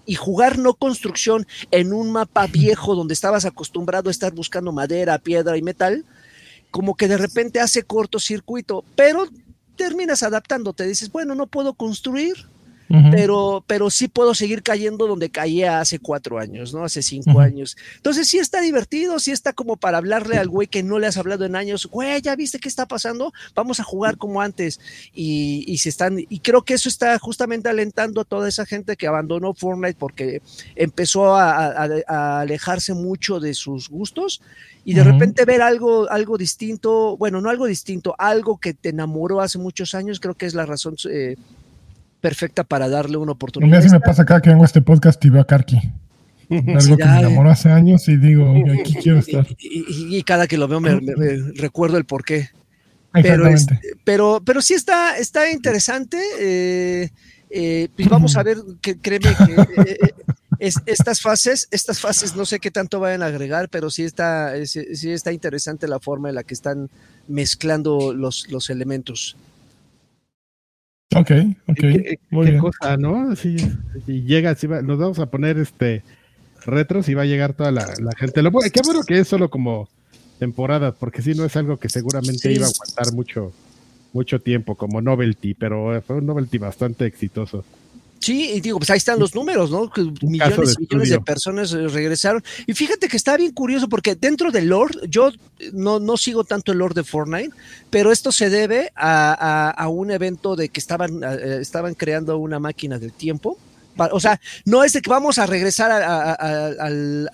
Y jugar no construcción en un mapa viejo donde estabas acostumbrado a estar buscando madera, piedra y metal, como que de repente hace cortocircuito, pero terminas adaptándote, dices, bueno, no puedo construir, pero, pero sí puedo seguir cayendo donde caía hace cuatro años, ¿no? Hace cinco años. Entonces sí está divertido, sí está como para hablarle al güey que no le has hablado en años, güey, ¿ya viste qué está pasando? Vamos a jugar como antes. Y, y se están, y creo que eso está justamente alentando a toda esa gente que abandonó Fortnite porque empezó a, alejarse mucho de sus gustos y de repente ver algo, algo distinto, bueno, no algo distinto, algo que te enamoró hace muchos años, creo que es la razón eh, perfecta para darle una oportunidad. A mí me pasa acá que vengo a este podcast y veo a Karki. Algo que me enamoró hace años y digo, aquí quiero estar. Y, cada que lo veo me, recuerdo el porqué. Pero, este, pero, pero sí está, está interesante. Eh, eh, y vamos a ver, que, créeme que eh, estas fases, estas fases no sé qué tanto vayan a agregar, pero sí está, sí está interesante la forma en la que están mezclando los, los elementos. Ok, ok. ¿Qué, cosa, no? Si, llega, si nos vamos a poner este retros y va a llegar toda la, gente. Lo, qué bueno que es solo como temporada, porque si no es algo que seguramente iba a aguantar mucho, mucho tiempo como novelty, pero fue un novelty bastante exitoso. Sí, y digo, pues ahí están los números, ¿no? millones y millones de personas eh, regresaron. Y fíjate que está bien curioso porque dentro del Lord, yo no, no sigo tanto el Lord de Fortnite, pero esto se debe a, un evento de que estaban, eh, estaban creando una máquina del tiempo. O sea, no es de que vamos a regresar a,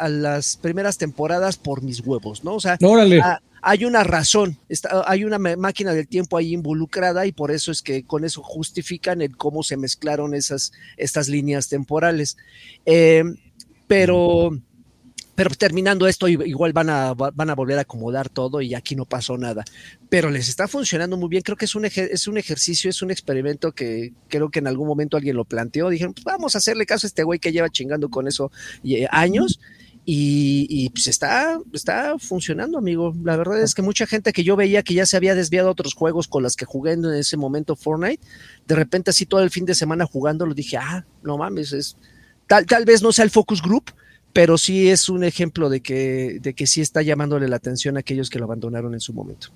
las primeras temporadas por mis huevos, ¿no? O sea, Órale hay una razón, hay una máquina del tiempo ahí involucrada y por eso es que con eso justifican el cómo se mezclaron esas estas líneas temporales. Eh, pero, pero terminando esto, igual van a, van a volver a acomodar todo y aquí no pasó nada. Pero les está funcionando muy bien. Creo que es un, es un ejercicio, es un experimento que creo que en algún momento alguien lo planteó. Dijeron, pues vamos a hacerle caso a este güey que lleva chingando con eso eh, años. Y, pues está, está funcionando, amigo. La verdad es que mucha gente que yo veía que ya se había desviado a otros juegos con las que jugué en ese momento Fortnite, de repente así todo el fin de semana jugando, lo dije, ah, no mames, es tal, tal vez no sea el focus group, pero sí es un ejemplo de que, de que sí está llamándole la atención a aquellos que lo abandonaron en su momento.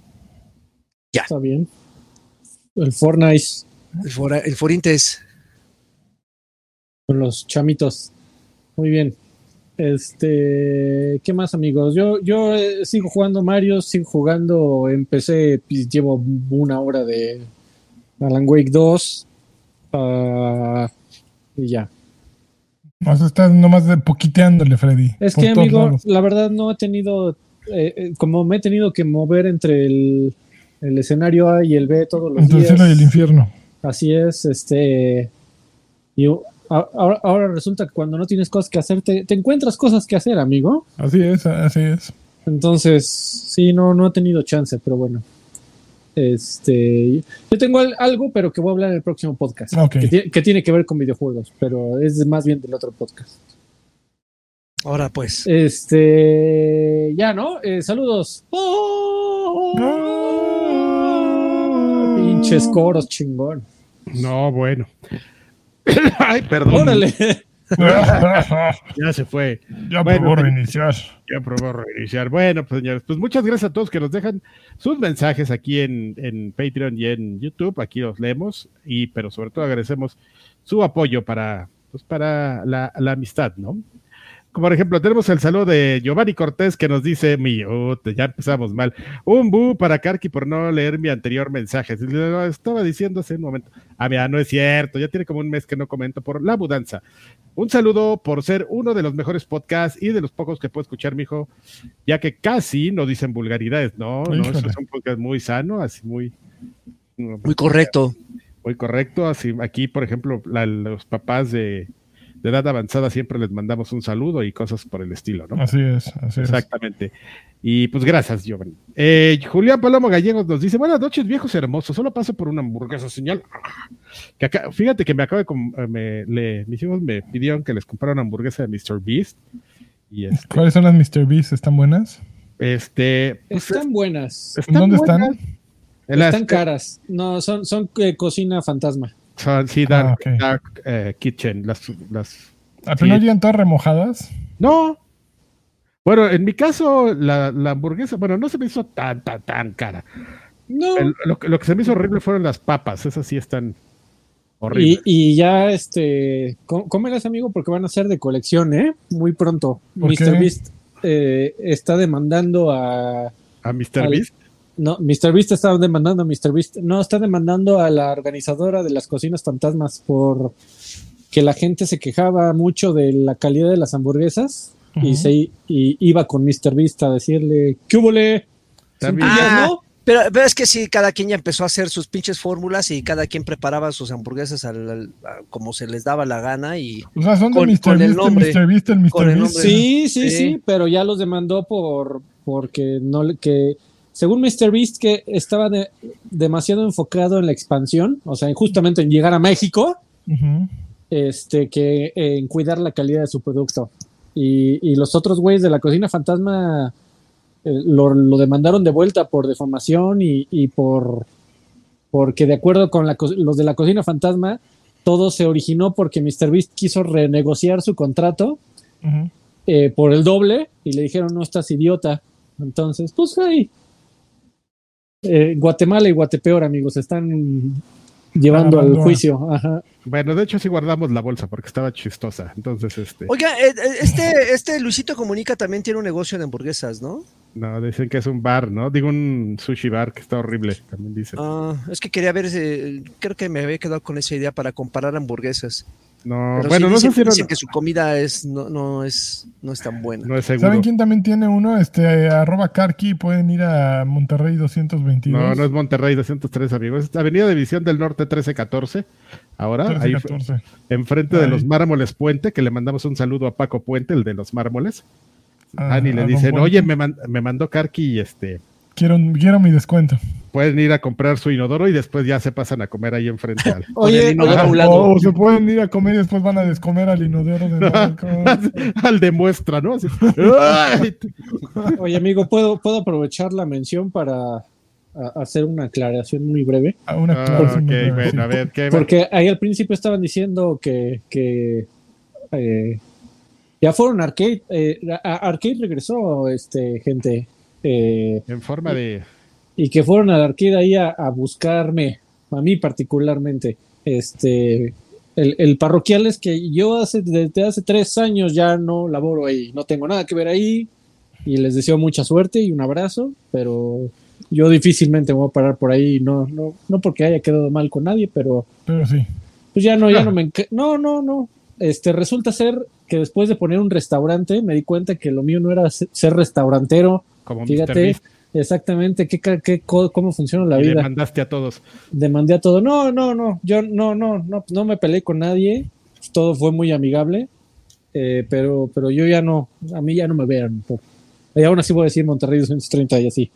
Ya. Está bien. El Fortnite El, el Forintes. con los chamitos. Muy bien. Este, ¿qué más amigos? Yo, yo eh, sigo jugando Mario, sigo jugando, empecé, pues, llevo una hora de Alan Wake 2 ah, y ya. O sea, estás nomás de poquiteándole, Freddy. Es que, amigo, lados. la verdad no he tenido, eh, eh, como me he tenido que mover entre el, el escenario A y el B todos los Entre el días. cielo y el infierno. Así es, este. Y ahora, ahora resulta que cuando no tienes cosas que hacer, te, te encuentras cosas que hacer, amigo. Así es, así es. Entonces, sí, no, no he tenido chance, pero bueno. Este, yo tengo al- algo, pero que voy a hablar en el próximo podcast. Que, tie- que tiene que ver con videojuegos, pero es más bien del otro podcast. Ahora pues. Este, ya, ¿no? Eh, saludos. ¡Oh! Pinches coros chingón. No, bueno. Ay, perdón. Órale. Ya se fue. ya Bueno, probó reiniciar. Ya probó reiniciar. Bueno, pues señores, pues muchas gracias a todos que nos dejan sus mensajes aquí en, en Patreon y en YouTube. Aquí los leemos. Y, pero sobre todo agradecemos su apoyo para, pues, para la, la amistad, ¿no? Como por ejemplo, tenemos el saludo de Giovanni Cortés que nos dice, mi, oh, ya empezamos mal. Un bu para Karki por no leer mi anterior mensaje. Lo estaba diciendo hace un momento. Ah, mira, no es cierto. Ya tiene como un mes que no comento por la mudanza. Un saludo por ser uno de los mejores podcasts y de los pocos que puedo escuchar, mijo, ya que casi no dicen vulgaridades, no, no, eso es un podcast muy sano, así muy, Muy correcto. muy correcto. Así aquí, por ejemplo, la- los papás de, de edad avanzada siempre les mandamos un saludo y cosas por el estilo, ¿no? Así es, así es. Exactamente. Y pues gracias, Giovanni. Eh, Julián Palomo Gallegos nos dice: Buenas noches, viejos hermosos. Solo paso por una hamburguesa, señal. Que acá, fíjate que me acaba de. eh, me- le- mis hijos me pidieron que les comprara una hamburguesa de Mr. Beast. Y este. ¿Cuáles son las Mr. Beast? ¿Están buenas? este pues, Están buenas. están ¿Dónde buenas. están? Las- Están caras. No, son, son eh, cocina fantasma. Son- sí, Dark, Ah. Dark, eh, Kitchen. Las, las, ¿A pero no Sí. llegan todas remojadas? No. Bueno, en mi caso, la, la hamburguesa, bueno, no se me hizo tan, tan, tan cara. No. El- lo, que- lo que se me hizo horrible fueron las papas. Esas sí están horribles. y ya, este, có- cómelas, amigo, porque van a ser de colección, ¿eh? Muy pronto. ¿Por Mr. Beast eh, está demandando a. ¿A Mr. al- Beast? No, Mr. Beast está demandando a Mr. Beast. No, está demandando a la organizadora de las cocinas fantasmas por que la gente se quejaba mucho de la calidad de las hamburguesas y se y iba con Mr. Beast a decirle, ¿qué hubo le? También- Ah, ¿no? Pero, pero es que sí, cada quien ya empezó a hacer sus pinches fórmulas y cada quien preparaba sus hamburguesas al- al- a- como se les daba la gana y O sea, son de Con- Mr. con el nombre. Mr. Beast, el Mr. Con el nombre. Sí, sí, Sí. sí, pero ya los demandó por porque no le- que según Mr. Beast que estaba de- demasiado enfocado en la expansión, o sea, en justamente en llegar a México, este que eh, en cuidar la calidad de su producto. Y, y los otros güeyes de la cocina fantasma eh, lo, lo demandaron de vuelta por defamación y, y por porque de acuerdo con la los de la cocina fantasma todo se originó porque Mr. Beast quiso renegociar su contrato eh, por el doble y le dijeron no estás idiota. Entonces, pues ahí. Eh, Guatemala y Guatepeor, amigos, están llevando al juicio. Ajá. Bueno, de hecho sí guardamos la bolsa porque estaba chistosa. Entonces, este, Oiga, eh, eh, este, este Luisito Comunica también tiene un negocio de hamburguesas, ¿no? no, dicen que es un bar, ¿no? Digo un sushi bar que está horrible, también dicen. Ah, es que quería ver, eh, creo que me había quedado con esa idea para comparar hamburguesas. No, Pero bueno, sí no sé si era- dicen que su comida es no, no es no es tan buena. no es seguro. ¿Saben quién también tiene uno? Este, arroba Karki, pueden ir a Monterrey 222. No, no es Monterrey 203, amigos. Es Avenida División del Norte 1314. Ahora, 13, ahí 14. enfrente de los mármoles Puente, que le mandamos un saludo a Paco Puente, el de los mármoles. Ah, Dani le dicen, oye, me, man- me mandó Karki y este, Quiero, quiero mi descuento. Pueden ir a comprar su inodoro y después ya se pasan a comer ahí enfrente al, Oye, inodoro oye, a un O, se pueden ir a comer y después van a descomer al inodoro de al de muestra, ¿no? Oye, amigo, ¿puedo, ¿puedo aprovechar la mención para hacer una aclaración muy breve? A una Ah, clase ok, muy breve, bueno, a ver, ¿qué? Porque ahí al principio estaban diciendo que, que eh, ya fueron arcade. eh, arcade regresó, este, gente. Eh, En forma de... y que fueron a la Arquida ahí a, a buscarme, a mí particularmente. Este, el, el parroquial es que yo hace, desde hace tres años ya no laboro ahí, no tengo nada que ver ahí y les deseo mucha suerte y un abrazo, pero yo difícilmente me voy a parar por ahí, no, no, no porque haya quedado mal con nadie, pero Pero sí. pues ya no, ya no me no, no, no. Este resulta ser que después de poner un restaurante me di cuenta que lo mío no era se- ser restaurantero, Como Mr. fíjate Beast, exactamente qué, ca- qué co- cómo funciona la y vida. mandaste a todos. Demandé a todo. No, no, no, yo no, no, no, no me peleé con nadie. Todo fue muy amigable, eh, pero, pero yo ya no, a mí ya no me vean. Y aún así voy a decir Monterrey 230 y así.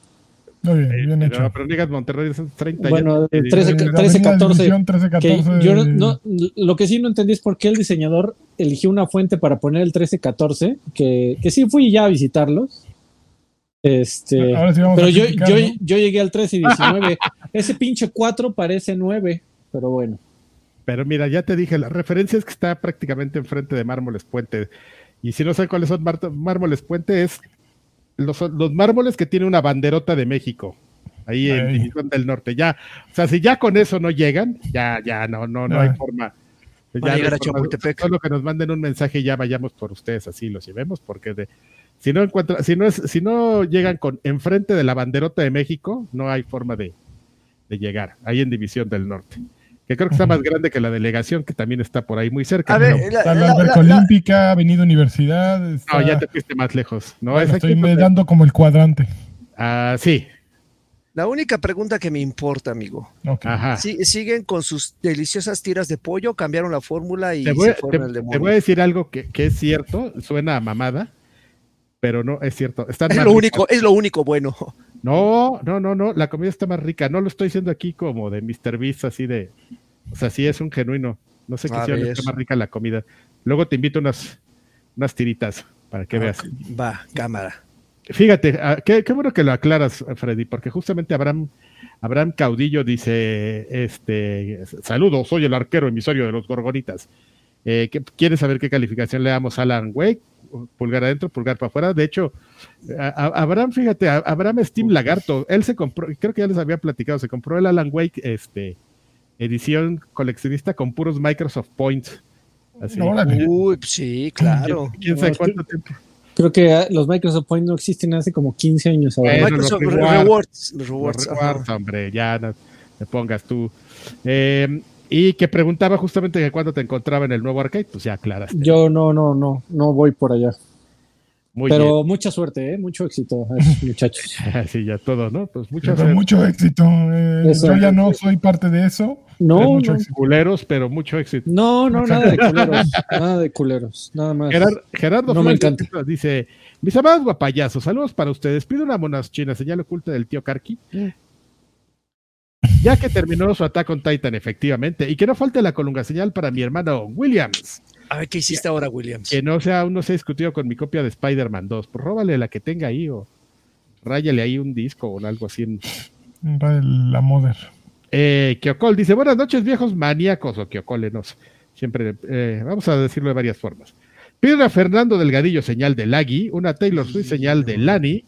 Muy bien, bien Pero, hecho. pero digas Monterrey 30 Bueno, ya- el 13, Eh, 13, Avenida 14. División 13, que 14, yo no, no- lo que sí no entendí es por qué el diseñador eligió una fuente para poner el 13-14, que, que sí fui ya a visitarlos. Este, Ahora sí vamos pero a yo, criticar, yo, ¿no? yo llegué al 13 y 19. Ese pinche 4 parece 9, pero bueno. Pero mira, ya te dije, la referencia es que está prácticamente enfrente de Mármoles Puente. Y si no saben cuáles son Mar- Mármoles Puente, es los, los mármoles que tiene una banderota de México. Ahí en. División del Norte. Ya, o sea, si ya con eso no llegan, ya, ya no, no, no hay forma. Ya a llegar a. Chapultepec. Solo que nos manden un mensaje y ya vayamos por ustedes, así los llevemos, porque de, si no encuentra, si no es, si no llegan con enfrente de la banderota de México, no hay forma de, de llegar, ahí en División del Norte. Que creo que está más grande que la delegación, que también está por ahí muy cerca. A la, Está la la- alberca la- la- olímpica, Avenida Universidad. está- no, ya te fuiste más lejos. No, Bueno, es aquí estoy me donde- dando como el cuadrante. Ah, sí, la única pregunta que me importa, amigo. Ok. ajá. Sí, siguen con sus deliciosas tiras de pollo, cambiaron la fórmula y te, voy, se te- fueron al te demonio. voy a decir algo que, que es cierto, suena a mamada, pero no es cierto. Están Es lo ricas. único, es lo único bueno. No, no, no, no, la comida está más rica. No lo estoy diciendo aquí como de Mr. Beast, así de. O sea, sí es un genuino. No sé qué ver. está más rica la comida. Luego te invito unas, unas tiritas para que veas. Va, cámara. Fíjate, ah, qué, qué bueno que lo aclaras, Freddy, porque justamente Abraham, Abraham Caudillo dice, este, saludos, soy el arquero emisario de los Gorgonitas. Eh, ¿qué- ¿Quieres saber qué calificación le damos a Alan Wake? Pulgar adentro, pulgar para afuera. De hecho, a- a- Abraham, fíjate, a- Abraham es Team Lagarto. Él se compró, creo que ya les había platicado, se compró el Alan Wake, este, edición coleccionista con puros Microsoft Points. Así. Órale. Uy, sí, claro. ¿Quién sabe No, cuánto tiempo? Creo que ah, los Microsoft Points no existen hace como 15 años ahora. Microsoft los Rewards. rewards. los rewards, rewards, hombre, ya no te pongas tú. Eh, y que preguntaba justamente que cuando te encontraba en el nuevo arcade, pues ya aclaraste. Yo no, no, no, no voy por allá. Muy Pero mucha suerte, ¿eh? mucho éxito a esos muchachos. Sí, ya todo, ¿no? Pues muchos Pero mucho éxito. eh, Eso. yo ya no soy parte de eso. No, Pero mucho no, éxito. culeros, pero mucho éxito. no, no, nada de culeros, nada de culeros, nada más. Gerar- Gerardo No me Flores encanta. dice: Mis amados guapayazos, saludos para ustedes. Pido una monas china, señal oculta del tío Karki. Ya que terminó su ataque con Titan, efectivamente, y que no falte la colunga señal para mi hermano Williams. A ver, ¿qué hiciste ahora, Williams? Que no sea, aún no se ha discutido con mi copia de Spider-Man 2. Pues róbale la que tenga ahí o ráyale ahí un disco o algo así. La Mother. Eh, Kiokol dice, buenas noches viejos maníacos o Kiokolenos. Siempre, eh, vamos a decirlo de varias formas. Piden a Fernando Delgadillo señal de Lagui, una Taylor Swift señal de Lani,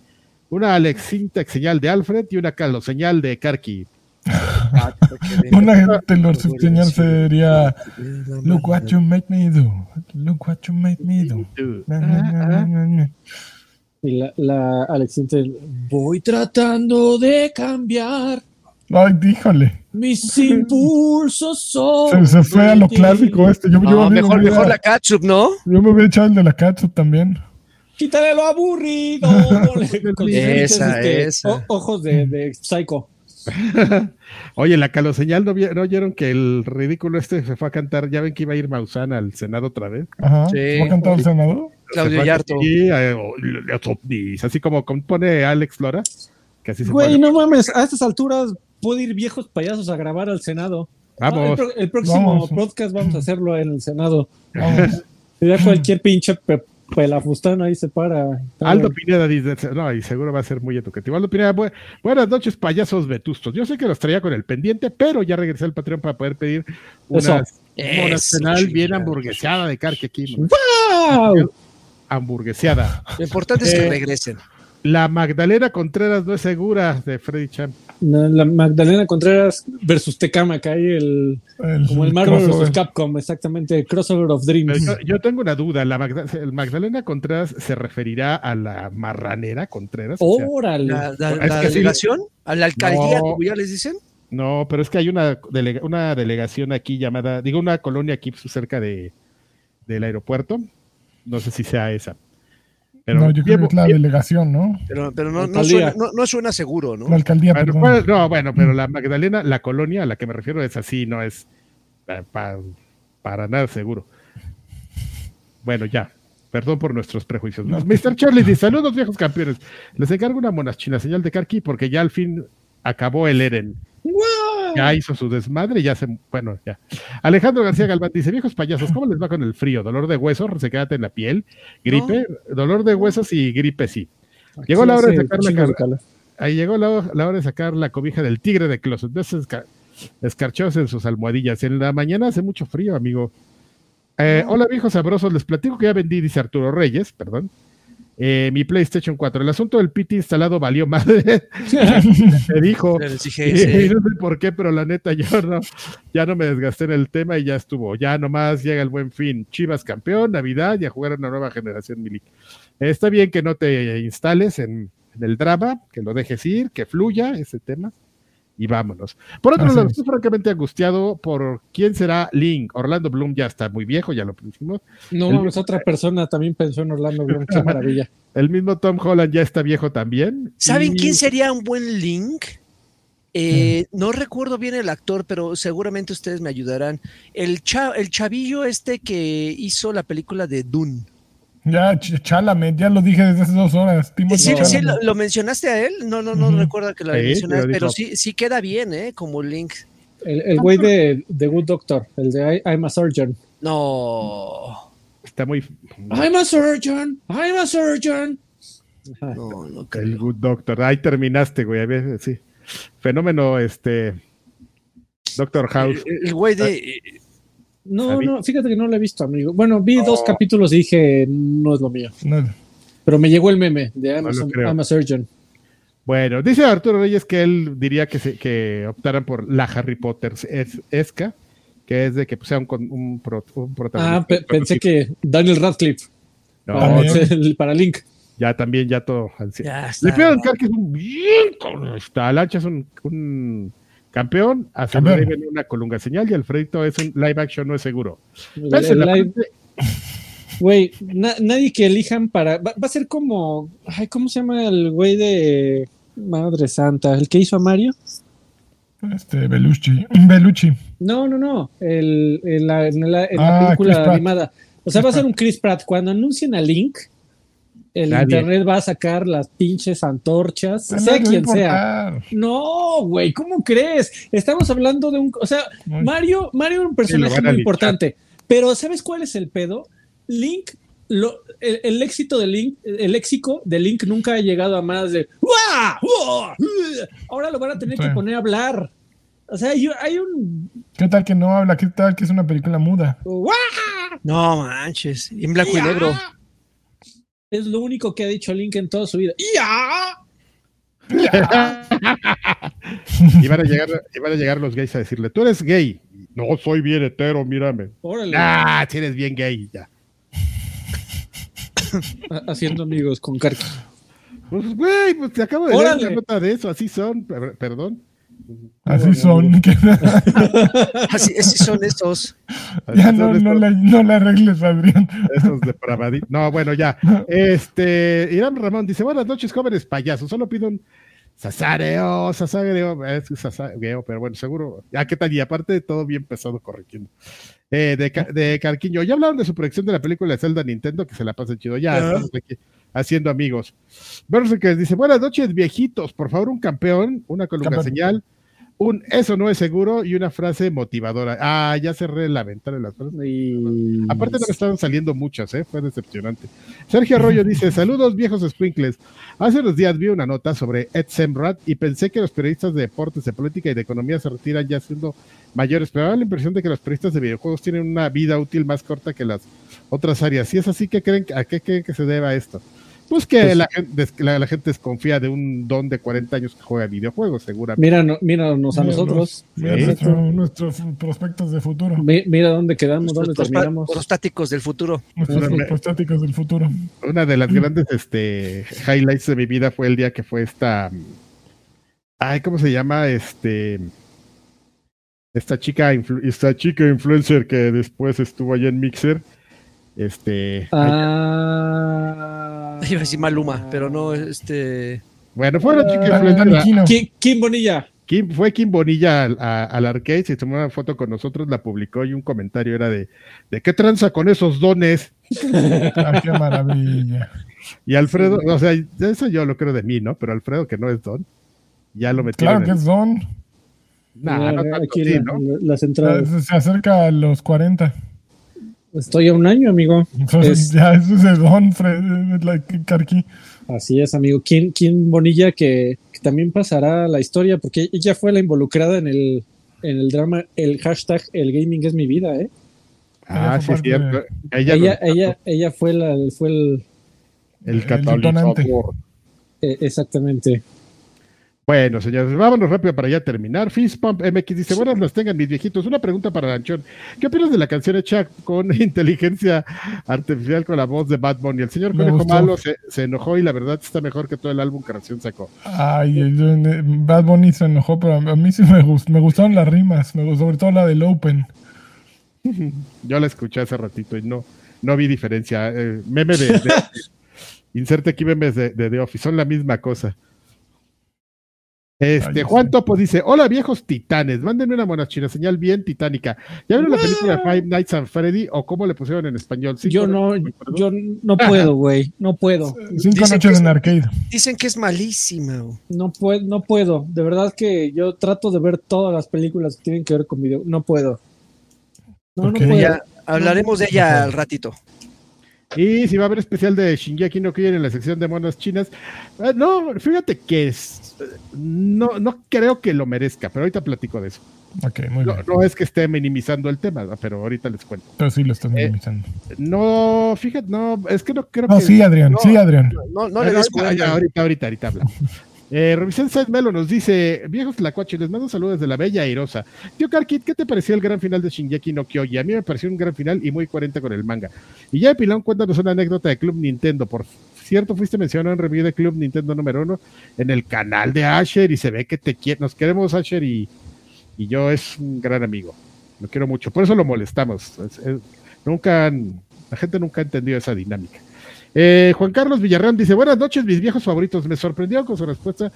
una Alex Sintek señal de Alfred y una Carlos señal de Karki. Una Taylor Swift señal sería Look what you made me do. Look what you made me do. Na, na, na. Y la, la Alex Intel, voy tratando de cambiar Ay, díjole. mis impulsos Se, son. se fue a lo clásico este. Yo, yo No, me mejor, hubiera- mejor la catsup, ¿no? yo me hubiera echado el de la catsup también. Quítale lo aburrido. Esa, lentes, esa. o- ojos de, de psycho. Oye, la Carlos señal, ¿no, no oyeron que el ridículo este se fue a cantar? ¿Ya ven que iba a ir Mausana al Senado otra vez? Ajá. Sí. ¿Va a cantar? Se Claudio fue a- Yarto. Sí, eh, o- los ovnis, así como compone Alex Lora, que así se Güey, pone. no mames, a estas alturas puede ir viejos payasos a grabar al Senado. Vamos. Ah, el, pro- el próximo Vamos. podcast vamos a hacerlo en el Senado. Vamos. Ya cualquier pinche pelafustán ahí se para. Aldo Pineda dice, no, y seguro va a ser muy educativo. Aldo Pineda, bu- buenas noches, payasos vetustos. Yo sé que los traía con el pendiente, pero ya regresé al Patreon para poder pedir una nacional bien hamburgueseada de carque aquí. ¡Wow! Hamburgueseada. Lo importante es que Eh, regresen. La Magdalena Contreras no es segura de Freddy Champ. No, La Magdalena Contreras versus Tecama, que hay el, El- como el Marvel crossover. versus Capcom, exactamente, crossover of dreams. Yo, yo tengo una duda. La Magda- el Magdalena Contreras se referirá a la marranera Contreras. O sea, Órale. La, la- Es la que sí. delegación, a la alcaldía, No. como ya les dicen. no, pero es que hay una, delega- una delegación aquí llamada, digo, una colonia aquí cerca de, del aeropuerto. No sé si sea esa. Pero no, yo creo que es la bien- delegación, ¿no? Pero, pero no, no, suena, no, no suena seguro, ¿no? La alcaldía, Bueno, perdón. pues, no, bueno, pero la Magdalena, la colonia a la que me refiero es así, no es eh, pa- para nada seguro. Bueno, ya. Perdón por nuestros prejuicios. Mr. Charlie dice: Saludos, viejos campeones. Les encargo una monachina señal de Karki porque ya al fin acabó el Eren. Ya hizo su desmadre, ya se. Bueno, ya. Alejandro García Galván dice: Viejos payasos, ¿cómo les va con el frío? ¿Dolor de huesos? ¿Resequedad en la piel? ¿Gripe? Dolor de huesos y gripe, sí. Llegó la hora de sacar la de. Ahí llegó la, la hora de sacar la cobija del tigre de closet. Esca- escarchados en sus almohadillas. En la mañana hace mucho frío, amigo. Eh, Hola, viejos sabrosos. Les platico que ya vendí, dice Arturo Reyes, perdón. Eh, mi PlayStation 4. El asunto del PT instalado valió madre. Me dijo. Dije, Y sí. no sé por qué, pero la neta, yo no, ya no me desgasté en el tema y ya estuvo. Ya nomás llega el buen fin. Chivas campeón, Navidad y a jugar a una nueva generación Milik. Está bien que no te instales en, en el drama, que lo dejes ir, que fluya ese tema y vámonos. Por otro Así lado, es. estoy francamente angustiado por quién será Link. Orlando Bloom ya está muy viejo, ya lo pusimos. No El- mames, otra persona también pensó en Orlando Bloom, qué maravilla. El mismo Tom Holland ya está viejo también. ¿Saben Y- quién sería un buen link? Eh, no recuerdo bien el actor, pero seguramente ustedes me ayudarán. El, cha- el chavillo este que hizo la película de Dune. Ya, Ch- Chalamet, ya lo dije desde hace dos horas. Timothy ¿Sí, sí, lo, lo mencionaste a él? No, no, no Ujú. recuerdo que lo Sí, mencionaste, lo pero sí, sí queda bien, ¿eh? Como link. El el güey de, de Good Doctor, el de I- I'm a Surgeon. No, Está muy. I'm a surgeon, I'm a surgeon. Ajá. no, no El. Good Doctor. Ahí terminaste, güey. A ver, sí. Fenómeno, este. Doctor House. El, el güey de. No, no, fíjate que no lo he visto, amigo. Bueno, vi dos capítulos y dije, no es lo mío. No, Pero me llegó el meme de I'm, No. I'm a surgeon. Bueno, dice Arturo Reyes que él diría que, se- que optaran por la Harry Potter es, esca, que es de que pues, sea un, con- un, pro- un protagonista. Ah, pe- pensé que Daniel Radcliffe No, para, Link. ya también, ya todo. Ya Le está. pido al que es un bien. con- Está Lancha es un, un campeón. A Campeón. viene una colunga señal y Alfredito es un live action, no es seguro. El- el Güey, na- nadie que elijan para. Va, va a ser como. Ay, ¿cómo se llama el güey de. Madre Santa, el que hizo a Mario? este, Belucci. Belucci. No, no, no. El, en la, Ah, película animada. O sea, Chris va a ser un Chris Pratt. Cuando anuncien a Link, el Nadie. internet va a sacar las pinches antorchas, A sea quien sea. No, güey, ¿cómo crees? Estamos hablando de un. O sea, Ay. Mario, Mario era un personaje muy linchar. importante. Pero, ¿sabes cuál es el pedo? Link, lo, el, el éxito de Link, el léxico de Link nunca ha llegado a más de. "Uah, uah, uh". Ahora lo van a tener Sí. que poner a hablar. O sea, hay, hay un. ¿Qué tal que no habla? ¿Qué tal que es una película muda? "Uah". No manches. En blanco y negro. Es lo único que ha dicho Link en toda su vida. ¡Ya! y, van a llegar, y van a llegar los gays a decirle: Tú eres gay. No, soy bien hetero, mírame. Órale. Ah, si eres bien gay, ya. Ha- Haciendo amigos con Karki. Pues, güey, pues te acabo de Órale. dar una nota de eso, así son, per- perdón. Así son. que- Así, así son estos. Así ya son no, estos, no, la, no la arregles, Adrián. estos depravaditos. No, bueno, ya. Este, Irán Ramón dice, buenas noches, jóvenes payasos, solo pido un sasareo, sasareo, es sasareo, pero bueno, seguro. Ah, ¿qué tal? Y aparte de todo bien pesado corrigiendo. Eh, de, de Carquiño, ya hablaron de su proyección de la película de Zelda Nintendo, que se la pasa chido. Ya, Ah. estamos aquí haciendo amigos. Que dice, buenas noches, viejitos, por favor, un campeón, una columna Campeón. señal, un eso no es seguro y una frase motivadora. Ah, ya cerré la ventana de las frases. Y... Aparte no me estaban saliendo muchas, ¿eh? fue decepcionante. Sergio Arroyo dice, saludos viejos squinkles. Hace unos días vi una nota sobre Ed Semrat y pensé que los periodistas de deportes, de política y de economía se retiran ya siendo mayores, pero me da la impresión de que los periodistas de videojuegos tienen una vida útil más corta que las otras áreas. Si es así, ¿qué creen, ¿a qué creen que se deba esto? Pues que Pues- la, gente, la, la gente desconfía de un don de 40 años que juega videojuegos, seguramente. Mira, no- míranos a nosotros. Mira Sí. nuestro- nuestros prospectos de futuro. Mi- Mira dónde quedamos, dónde Nuestros prospa- terminamos. prostáticos del futuro. Nuestros prostáticos del futuro. Una de las grandes este, highlights de mi vida fue el día que fue esta. Ay, ¿cómo se llama? Este. Esta chica, esta chica influencer que después estuvo allá en Mixer. Este. Ah, Iba a decir Maluma, pero no, este. Bueno, fue una chica Dani influencer. Quino. Kim, Kim Bonilla. Kim, fue Kim Bonilla al, a- al arcade, se tomó una foto con nosotros, la publicó y un comentario era de, ¿de qué tranza con esos dones? Ah, qué maravilla. Y Alfredo, o sea, eso yo lo creo de mí, ¿no? Pero Alfredo, que no es don, ya lo metió. Claro que el- es Don. Nah, no tanto, Aquí sí, la- ¿no? la- las entradas. Se acerca a los 40. Estoy a un año, amigo. Entonces Es- ya eso es de Don Carqui. Así es, amigo. Kim, Kim Bonilla, que, que también pasará la historia, porque ella fue la involucrada en el, en el drama, el hashtag El Gaming es mi vida, ¿eh? Ah, Ella sí, cierto. Ella, Ella, ella, ella fue la, fue el, el el catalizador. eh, exactamente. Bueno, señores, vámonos rápido para ya terminar. Fistpump MX dice, buenas las tengan mis viejitos. Una pregunta para Lanchón. ¿Qué opinas de la canción hecha con inteligencia artificial con la voz de Bad Bunny? El señor Me Conejo gustó. Malo se, se enojó y la verdad está mejor que todo el álbum que recién sacó. Ay, Bad Bunny se enojó, pero a mí sí me, gust- me gustaron las rimas, me gustó, sobre todo la del Open. Yo la escuché hace ratito y no, no vi diferencia. Eh, meme de, de- inserte aquí memes de, de The Office, son la misma cosa. Este, Ay, Juan sí. Topo dice: Hola viejos titanes, mándenme una monachina señal bien titánica. ¿Ya vieron la película Five Nights at Freddy o cómo le pusieron en español? ¿Sí, Yo no, yo no puedo, güey. No puedo. Cinco Dicen que noches es- en arcade. Dicen que es malísima. güey. No puedo, no puedo. De verdad que yo trato de ver todas las películas que tienen que ver con video. No puedo. No, no puedo. Ya hablaremos de ella al ratito. Y si va a haber especial de Shingeki no Kyojin en la sección de monas chinas. eh, no, fíjate que es, no, no creo que lo merezca, pero ahorita platico de eso. Ok, muy No, bien. no es que esté minimizando el tema, pero ahorita les cuento. Pero sí lo están Eh, minimizando. No, fíjate, no, es que no creo No, que. sí, Adrián, no, sí, Adrián. No, no le cuerda. ya, ahorita, ahorita, ahorita hablamos. Eh, Revisión Side Melo nos dice, viejos tlacuaches, les mando saludos desde la bella Airosa. Tío Karkit, ¿qué te pareció el gran final de Shingeki no Kyoji? A mí me pareció un gran final y muy coherente con el manga. Y ya de pilón, cuéntanos una anécdota de Club Nintendo. Por cierto, fuiste mencionado en review de Club Nintendo número uno en el canal de Asher y se ve que te quiere, nos queremos Asher y, y yo es un gran amigo. Lo quiero mucho, por eso lo molestamos. Es- es- nunca, han- la gente nunca ha entendido esa dinámica. Eh, Juan Carlos Villarreal dice, buenas noches, mis viejos favoritos. Me sorprendió con su respuesta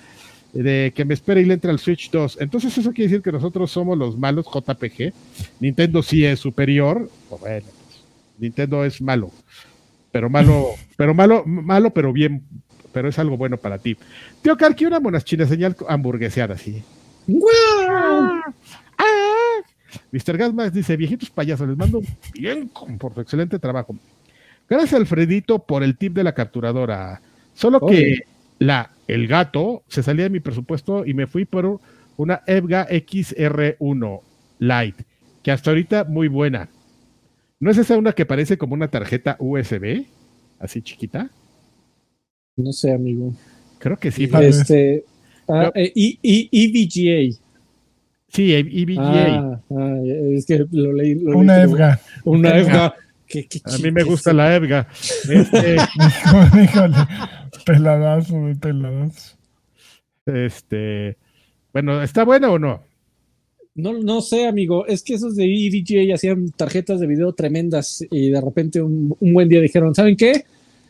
de que me espera y le entra al Switch 2. Entonces eso quiere decir que nosotros somos los malos JPG. Nintendo sí es superior. O Bueno, pues, Nintendo es malo. Pero malo, pero malo, malo, pero bien, pero es algo bueno para ti. Tío Karki, una monachina señal hamburgueseada, sí. Ah. Mr. Gasmax dice, viejitos payasos, les mando bien por su excelente trabajo. Gracias, Alfredito, por el tip de la capturadora. Solo que la, el gato se salía de mi presupuesto y me fui por una EVGA XR1 Lite, que hasta ahorita muy buena. ¿No es esa una que parece como una tarjeta USB? Así chiquita. No sé, amigo. Creo que sí. Este. ah, No. eh, E- E- EVGA. Sí, EVGA. Ah, ah, es que lo leí. lo Una leí EVGA. Una EVGA. ¿Qué- qué A mí me gusta la EVGA. Este, Híjole, peladazo, peladazo. este, bueno, ¿está buena o no? No, no sé, amigo. Es que esos de EVGA hacían tarjetas de video tremendas y de repente un, un buen día dijeron, ¿saben qué?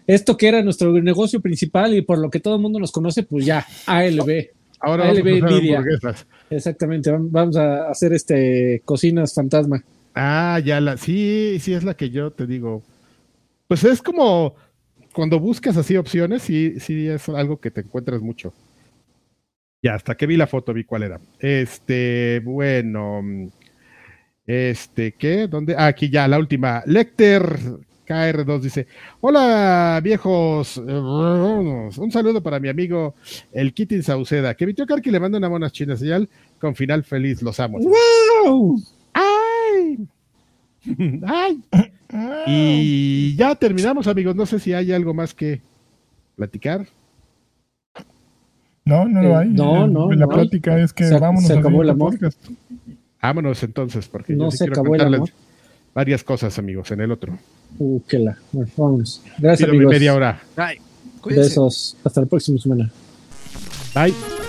Esto que era nuestro negocio principal y por lo que todo el mundo nos conoce, pues ya, ALB. Ahora vamos a. Exactamente, vam- vamos a hacer este cocinas fantasma. Ah, ya la, sí, sí es la que yo te digo. Pues es como cuando buscas así opciones, sí, sí es algo que te encuentras mucho. Ya, hasta que vi la foto vi cuál era. Este, bueno, este, ¿qué? ¿Dónde? Ah, aquí ya, la última. Lecter KR2 dice, hola viejos, un saludo para mi amigo el Kitin Sauceda, que tío Karki le manda una mona china señal con final feliz, los amo. ¡Wow! ¡Ay! ¡Ay! Y ya terminamos, amigos. No sé si hay algo más que. platicar. No, no Eh, lo hay. no, no, La no hay. plática es que Se- vámonos se acabó el amor. podcast. Vámonos entonces, porque No yo sí se quiero acabó el amor. varias cosas, amigos, en el otro. Uh, que la. Bueno, vámonos. Gracias, mi amigos. media hora. Cuídense. Besos. Hasta la próxima semana. Bye.